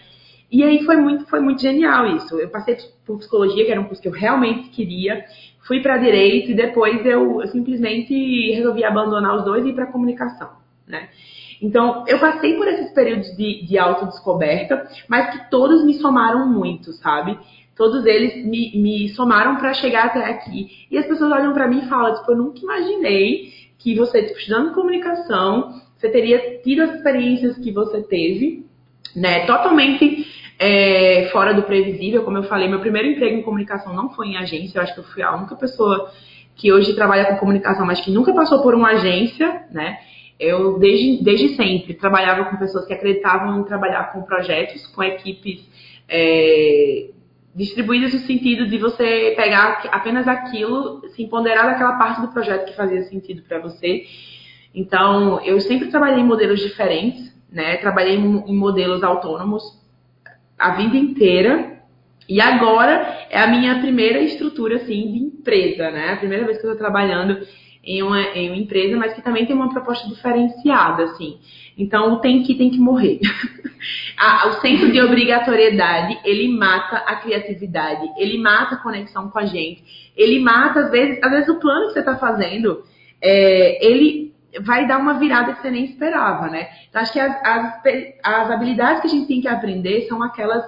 E aí foi muito, foi muito genial isso. Eu passei por psicologia, que era um curso que eu realmente queria, fui para direito e depois eu, eu simplesmente resolvi abandonar os dois e ir para comunicação, né? Então, eu passei por esses períodos de, de autodescoberta, mas que todos me somaram muito, sabe? Todos eles me, me somaram para chegar até aqui. E as pessoas olham para mim e falam, tipo, eu nunca imaginei que você, tipo, estudando comunicação, você teria tido as experiências que você teve, né? Totalmente é, fora do previsível, como eu falei, meu primeiro emprego em comunicação não foi em agência, eu acho que eu fui a única pessoa que hoje trabalha com comunicação, mas que nunca passou por uma agência, né? Eu, desde, desde sempre, trabalhava com pessoas que acreditavam em trabalhar com projetos, com equipes é, distribuídas no sentido de você pegar apenas aquilo, se empoderar daquela parte do projeto que fazia sentido para você. Então, eu sempre trabalhei em modelos diferentes, né? Trabalhei em modelos autônomos a vida inteira. E agora é a minha primeira estrutura, assim, de empresa, né? A primeira vez que eu estou trabalhando em uma, em uma empresa, mas que também tem uma proposta diferenciada, assim. Então, tem que tem que morrer. o senso de obrigatoriedade, ele mata a criatividade, ele mata a conexão com a gente, ele mata, às vezes, às vezes o plano que você está fazendo, é, ele vai dar uma virada que você nem esperava, né? Então, acho que as, as, as habilidades que a gente tem que aprender são aquelas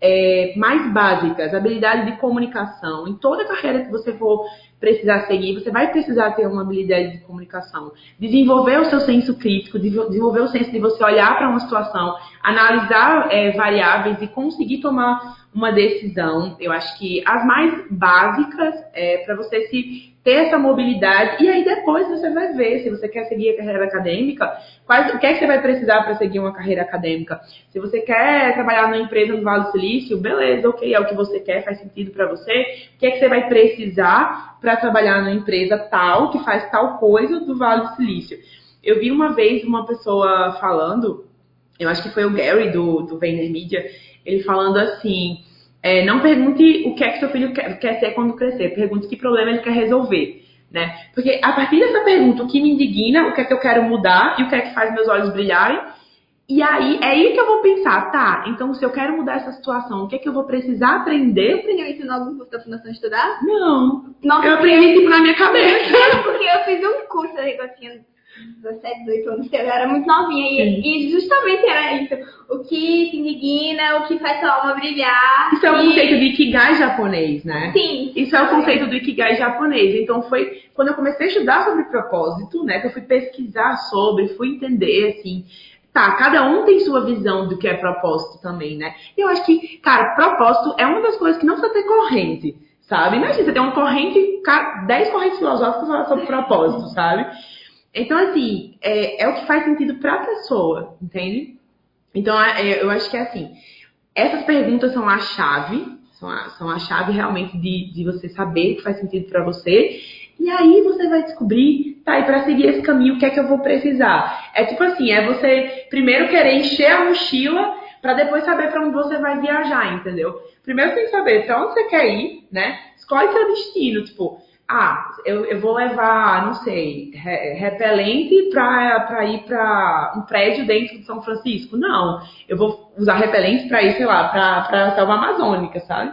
é, mais básicas, habilidade de comunicação. Em toda carreira que você for precisar seguir, você vai precisar ter uma habilidade de comunicação. Desenvolver o seu senso crítico, desenvolver o senso de você olhar para uma situação, analisar é, variáveis e conseguir tomar uma decisão. Eu acho que as mais básicas é para você se ter essa mobilidade e aí depois você vai ver se você quer seguir a carreira acadêmica, quais, o que é que você vai precisar para seguir uma carreira acadêmica. Se você quer trabalhar numa empresa no Vale do Silício, beleza, ok, é o que você quer, faz sentido para você. O que é que você vai precisar para trabalhar numa empresa tal que faz tal coisa do Vale do Silício? Eu vi uma vez uma pessoa falando, eu acho que foi o Gary do, do Vayner Media, ele falando assim, é, não pergunte o que é que seu filho quer, quer ser quando crescer, pergunte que problema ele quer resolver. Né? Porque a partir dessa pergunta, o que me indigna, o que é que eu quero mudar e o que é que faz meus olhos brilharem, e aí é aí que eu vou pensar, tá, então se eu quero mudar essa situação, o que é que eu vou precisar aprender? Você aprendeu isso algum curso da Fundação Estudar? Não. Nossa, eu aprendi tipo na minha cabeça. porque eu fiz um curso aí que eu tinha 17, 18 anos, eu era muito novinha. E, e, justamente era isso. O que te indigna, o que faz sua alma brilhar. Isso é o e... conceito de Ikigai japonês, né? Sim. Isso é o conceito do Ikigai japonês. Então foi quando eu comecei a estudar sobre propósito, né? Que eu fui pesquisar sobre, fui entender, assim. Tá, cada um tem sua visão do que é propósito também, né? E eu acho que, cara, propósito é uma das coisas que não precisa ter corrente, sabe? Imagina, você tem uma corrente, 10 correntes filosóficas sobre propósito, sabe? Então, assim, é, é o que faz sentido para a pessoa, entende? Então, é, é, eu acho que é assim. Essas perguntas são a chave, são a, são a chave realmente de, de você saber o que faz sentido para você. E aí você vai descobrir, tá, e para seguir esse caminho, o que é que eu vou precisar? É tipo assim, é você primeiro querer encher a mochila para depois saber para onde você vai viajar, entendeu? Primeiro tem que saber para onde você quer ir, né? Escolhe seu destino, tipo, ah, eu, eu vou levar, não sei, re, repelente para ir para um prédio dentro de São Francisco. Não, eu vou usar repelente para ir, sei lá, para a selva amazônica, sabe?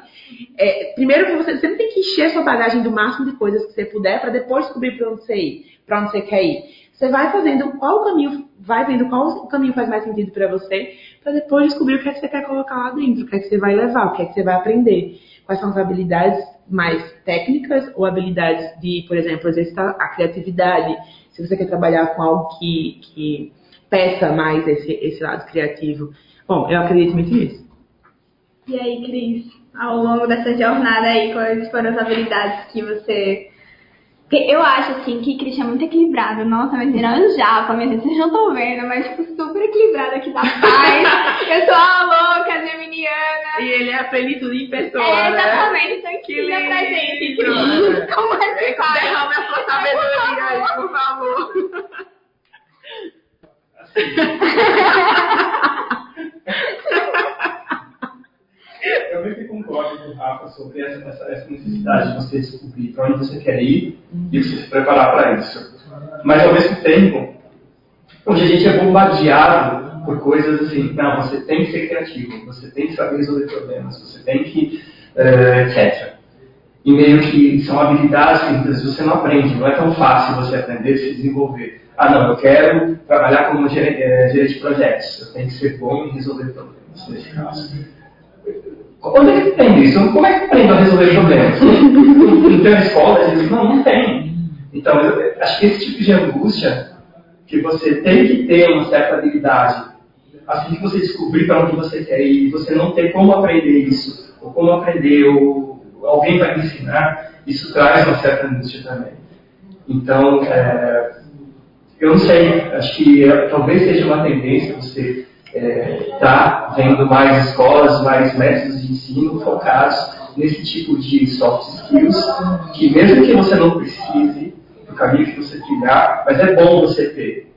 É, primeiro que você sempre tem que encher sua bagagem do máximo de coisas que você puder para depois descobrir para onde você ir, para onde você quer ir. Você vai fazendo qual caminho, vai vendo qual caminho faz mais sentido para você, para depois descobrir o que é que você quer colocar lá dentro, o que é que você vai levar, o que é que você vai aprender, quais são as habilidades mais técnicas ou habilidades de, por exemplo, exercitar a criatividade, se você quer trabalhar com algo que, que peça mais esse, esse lado criativo. Bom, eu acredito muito nisso. E aí, Cris, ao longo dessa jornada aí, quais foram as habilidades que você porque eu acho, assim, que Christian é muito equilibrado. Nossa, mas virando japa, minha gente, vocês não estão vendo, mas, tipo, super equilibrado aqui da paz. eu sou a louca, geminiana. E ele é a plenitude em pessoa, É, exatamente. Né? Então, ensina pra gente, Cris. Como é que faz? Derrame a sua sabedoria aí, por favor. Eu meio que sobre essa, essa, essa necessidade de você descobrir para onde você quer ir e você se preparar para isso. Mas ao mesmo tempo, hoje a gente é bombardeado por coisas assim, não, você tem que ser criativo, você tem que saber resolver problemas, você tem que, uh, etc. E meio que são habilidades que muitas vezes você não aprende, não é tão fácil você aprender, se desenvolver. Ah, não, eu quero trabalhar como eh, gerente de projetos, eu tenho que ser bom em resolver problemas, nesse caso. Onde é que tem isso? Como é que aprendo a resolver problemas? não tem escola? Eles, não, não tem. Então, eu acho que esse tipo de angústia, que você tem que ter uma certa habilidade, assim que você descobrir para onde você quer ir, você não tem como aprender isso, ou como aprender, ou alguém vai me ensinar, isso traz uma certa angústia também. Então, é, eu não sei, acho que é, talvez seja uma tendência você está é, tá vendo mais escolas, mais métodos de ensino focados nesse tipo de soft skills, que mesmo que você não precise, caminho que você trilhar, mas é bom você ter,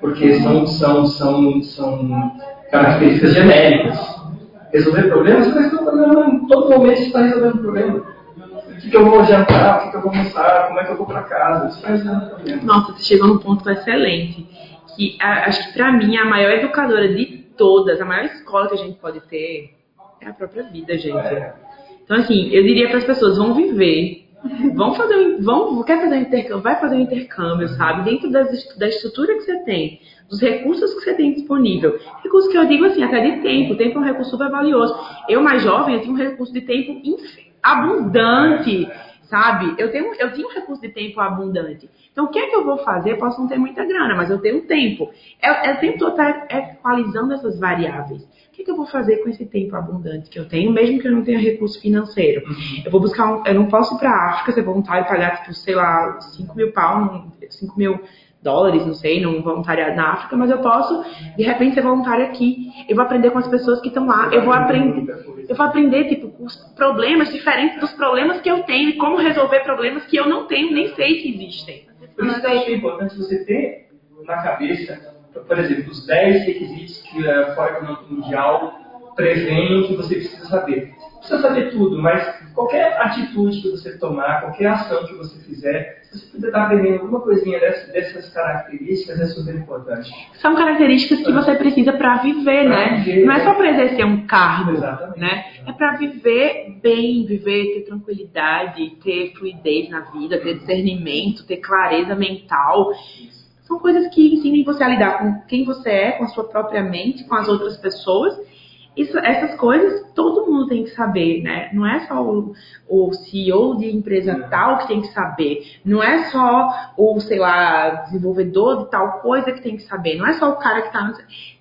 porque são, são, são, são características genéricas. Resolver problemas, vai resolver problema em todo momento está resolvendo problema. O que, que eu vou jantar, o que, que eu vou almoçar, como é que eu vou para casa, você está resolvendo problema. Nossa, você chegou num ponto excelente. Que a, acho que para mim a maior educadora de todas, a maior escola que a gente pode ter é a própria vida, gente. É. Então, assim, eu diria para as pessoas, vão viver, vão fazer um, vão, quer fazer um intercâmbio, vai fazer um intercâmbio, sabe? Dentro das, da estrutura que você tem, dos recursos que você tem disponível. Recursos que eu digo assim, até de tempo. O tempo é um recurso super valioso. Eu, mais jovem, eu tinha um recurso de tempo abundante, sabe? Eu tenho, eu tinha um recurso de tempo abundante. Então, o que é que eu vou fazer? Eu posso não ter muita grana, mas eu tenho tempo. Eu, eu tempo todo estar equalizando essas variáveis. O que, é que eu vou fazer com esse tempo abundante que eu tenho, mesmo que eu não tenha recurso financeiro? Eu vou buscar um, eu não posso ir para a África ser voluntário e pagar, tipo, sei lá, 5 mil pau, num- 5 mil dólares, não sei, num voluntariado na África, mas eu posso, de repente, ser voluntário aqui. Eu vou aprender com as pessoas que estão lá. Eu vou aprender, eu vou aprender, tipo, os problemas diferentes dos problemas que eu tenho e como resolver problemas que eu não tenho, nem sei se existem. Por isso que eu acho que é importante você ter na cabeça, por exemplo, os 10 requisitos que a Fórum Econômico Mundial prevêem que você precisa saber. Não precisa saber tudo, mas qualquer atitude que você tomar, qualquer ação que você fizer, se você puder estar aprendendo alguma coisinha dessas, dessas características, é super importante. São características que você precisa para viver, Pra né? viver. Não é só para exercer um cargo, Exatamente. né? É para viver bem, viver, ter tranquilidade, ter fluidez na vida, ter discernimento, ter clareza mental. São coisas que ensinam você a lidar com quem você é, com a sua própria mente, com as outras pessoas. Isso, essas coisas todo mundo tem que saber, né? Não é só o, o CEO de empresa tal que tem que saber. Não é só o, sei lá, desenvolvedor de tal coisa que tem que saber. Não é só o cara que tá no...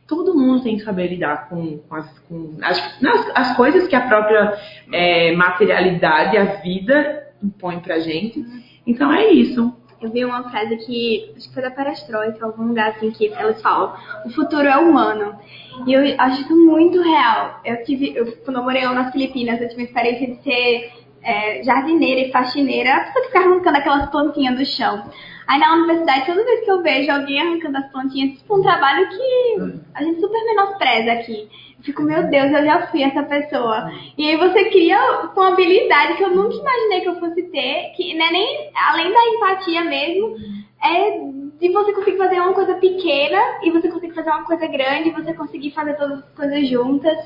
Todo mundo tem que saber lidar com, com, as, com as, as, as coisas que a própria é, materialidade, a vida impõe pra gente. Então é isso. Eu vi uma frase que, acho que foi da Perestroika, algum lugar assim, que elas falam, o futuro é humano. E eu acho isso muito real. Eu tive, eu, quando eu morei lá nas Filipinas, eu tive a experiência de ser é, jardineira e faxineira, a pessoa que fica arrancando aquelas plantinhas do chão. Aí na universidade, toda vez que eu vejo alguém arrancando as plantinhas, tipo um trabalho que a gente super menospreza aqui. Eu fico, meu Deus, eu já fui essa pessoa. E aí você cria uma habilidade que eu nunca imaginei que eu fosse ter, que não é nem além da empatia mesmo, é de você conseguir fazer uma coisa pequena e você conseguir fazer uma coisa grande, e você conseguir fazer todas as coisas juntas.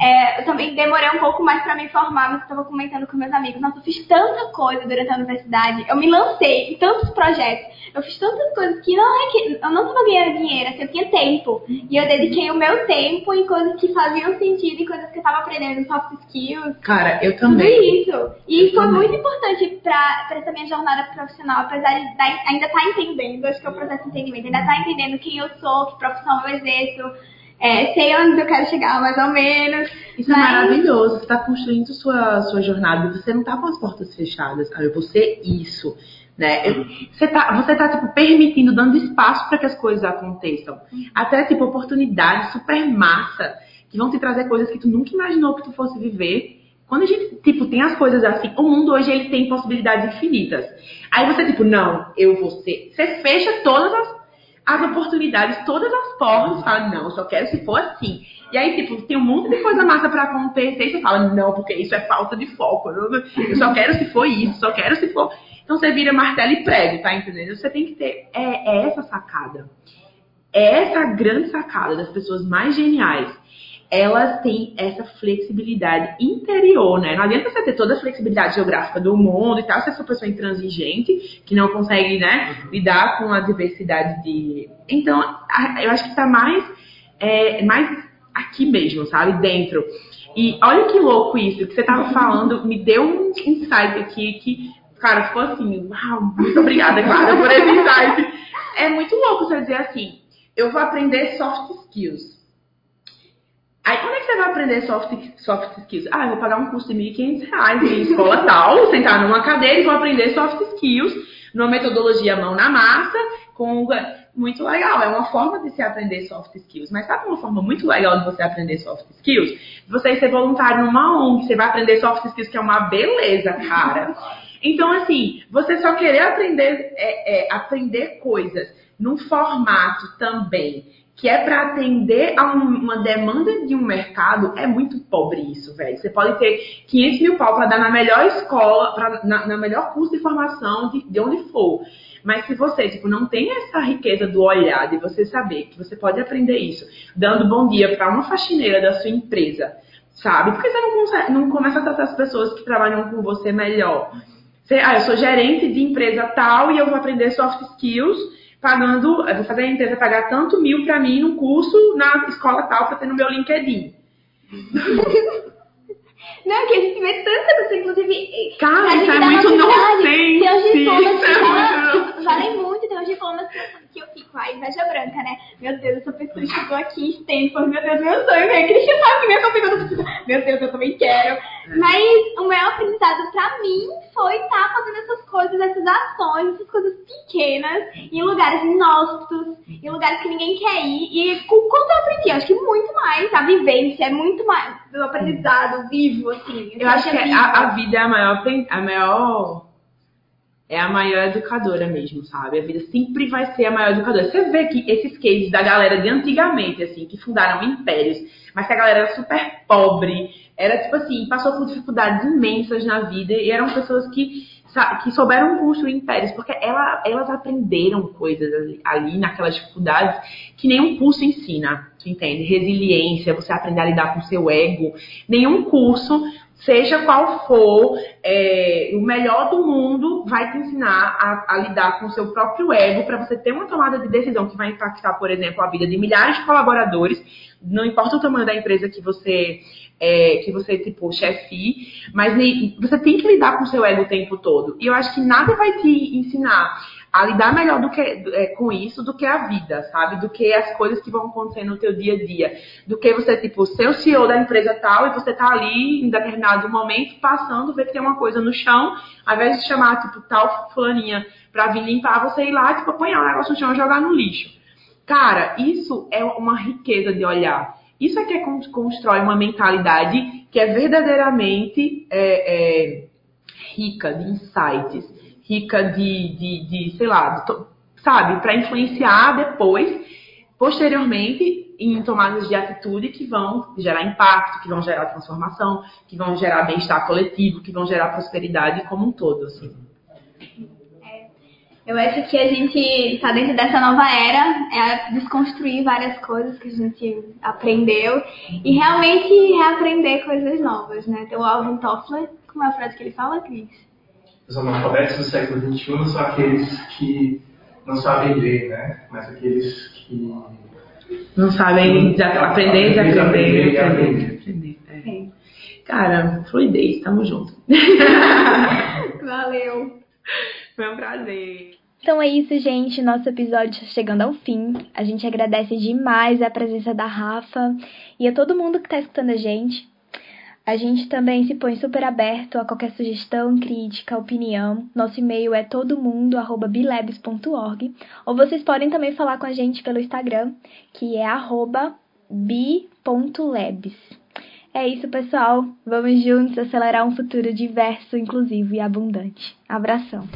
É, eu também demorei um pouco mais pra me formar, mas eu tava comentando com meus amigos. Nossa, eu fiz tanta coisa durante a universidade. Eu me lancei em tantos projetos. Eu fiz tantas coisas que não é que eu não tava ganhando dinheiro, assim, eu tinha tempo. E eu dediquei o meu tempo em coisas que faziam sentido, em coisas que eu tava aprendendo, soft skills, Cara, eu tudo também. isso. E Eu foi também. muito importante pra, pra essa minha jornada profissional, apesar de ainda estar entendendo, acho que o processo de entendimento, ainda estar entendendo quem eu sou, que profissão eu exerço, é, sei onde eu quero chegar mais ou menos. Isso é mas- maravilhoso. Você está construindo sua, sua jornada. Você não está com as portas fechadas. Ah, eu vou ser isso. Né? Você está você tá, tipo, permitindo, dando espaço para que as coisas aconteçam. Até, tipo, oportunidades super massa que vão te trazer coisas que tu nunca imaginou que tu fosse viver. Quando a gente, tipo, tem as coisas assim, o mundo hoje ele tem possibilidades infinitas. Aí você, tipo, não, eu vou ser. Você fecha todas as, as oportunidades, todas as portas, fala, não, eu só quero se for assim. E aí, tipo, tem um monte de coisa massa pra acontecer e você fala, não, porque isso é falta de foco. Eu, só quero se for isso, só quero se for. Então você vira martelo e prego, tá entendendo? Você tem que ter. É, é essa sacada. É essa grande sacada das pessoas mais geniais. Elas têm essa flexibilidade interior, né? Não adianta você ter toda a flexibilidade geográfica do mundo e tal, se é uma pessoa intransigente, que não consegue, né, lidar com a diversidade de. Então, eu acho que tá mais, é, mais aqui mesmo, sabe? Dentro. E olha que louco isso, que você tava falando, me deu um insight aqui que, cara, ficou assim, uau, muito obrigada, Clara, por esse insight. É muito louco você dizer assim, eu vou aprender soft skills. Aí, onde é que você vai aprender soft, soft skills? Ah, eu vou pagar um curso de 1.500 reais em escola tal, sentar numa cadeira e vou aprender soft skills, numa metodologia mão na massa, com muito legal. É uma forma de se aprender soft skills. Mas sabe uma forma muito legal de você aprender soft skills? Você ser voluntário numa ONG, você vai aprender soft skills, que é uma beleza, cara. Então, assim, você só querer aprender, é, é, aprender coisas num formato também que é para atender a um, uma demanda de um mercado, é muito pobre isso, velho. Você pode ter 500 mil pau para dar na melhor escola, pra, na, na melhor curso de formação de, de onde for. Mas se você, tipo, não tem essa riqueza do olhar, de você saber que você pode aprender isso, dando bom dia para uma faxineira da sua empresa, sabe? Por que você não, consegue, não começa a tratar as pessoas que trabalham com você melhor? Você, ah, eu sou gerente de empresa tal e eu vou aprender soft skills pagando, vou fazer a empresa pagar tanto mil para mim no curso na escola tal para ter no meu LinkedIn. Não, que a gente vê tanta coisa, inclusive. Cara, isso é muito nonsense. Tem os diplomas Isso é muito valem muito, tem uns diplomas que eu fico, ai, inveja branca, né? Meu Deus, essa pessoa chegou aqui em Stanford, meu Deus, meu sonho, né? Christian sabe que minha configuração. Meu Deus, eu também quero. Mas o meu aprendizado pra mim foi estar tá fazendo essas coisas, essas ações, essas coisas pequenas, em lugares inóspitos, em lugares que ninguém quer ir. E com quanto eu aprendi? Acho que muito mais. A vivência é muito mais do aprendizado vivo, assim. Eu acho que a, a vida é a maior, a maior é a maior educadora mesmo, sabe? A vida sempre vai ser a maior educadora. Você vê que esses cases da galera de antigamente, assim, que fundaram impérios, mas que a galera era super pobre, era tipo assim, passou por dificuldades imensas na vida e eram pessoas que, que souberam construir impérios, porque ela, elas aprenderam coisas ali, ali naquelas dificuldades que nenhum curso ensina, tu entende? Resiliência, você aprender a lidar com seu ego. Nenhum curso seja qual for é, o melhor do mundo, vai te ensinar a, a lidar com o seu próprio ego para você ter uma tomada de decisão que vai impactar, por exemplo, a vida de milhares de colaboradores, não importa o tamanho da empresa que você é, que você tipo chefe, mas você tem que lidar com o seu ego o tempo todo. E eu acho que nada vai te ensinar a lidar melhor do que, é, com isso do que a vida, sabe? Do que as coisas que vão acontecer no teu dia a dia. Do que você, tipo, ser o CEO da empresa tal e você tá ali em determinado momento passando, ver que tem uma coisa no chão, ao invés de chamar, tipo, tal fulaninha pra vir limpar, você ir lá, tipo, apanhar o negócio no chão e jogar no lixo. Cara, isso é uma riqueza de olhar. Isso é que é, constrói uma mentalidade que é verdadeiramente é, é, rica de insights rica de, de, de sei lá, sabe, para influenciar depois, posteriormente, em tomadas de atitude que vão gerar impacto, que vão gerar transformação, que vão gerar bem-estar coletivo, que vão gerar prosperidade como um todo, assim. É, eu acho que a gente está dentro dessa nova era, é desconstruir várias coisas que a gente aprendeu e realmente reaprender coisas novas, né? Tem o Alvin Toffler, como é a frase que ele fala, Cris? Os analfabetos do século XXI não são aqueles que não sabem ler, né? Mas aqueles que não sabem aprender, desaprender, aprender, aprender. aprender. É. Cara, fluidez, tamo junto. Valeu. Foi um prazer. Então é isso, gente. Nosso episódio está chegando ao fim. A gente agradece demais a presença da Rafa e a todo mundo que está escutando a gente. A gente também se põe super aberto a qualquer sugestão, crítica, opinião. Nosso e-mail é todomundo@bilabs.org, ou vocês podem também falar com a gente pelo Instagram, que é @bi.labs. É isso, pessoal. Vamos juntos acelerar um futuro diverso, inclusivo e abundante. Abração.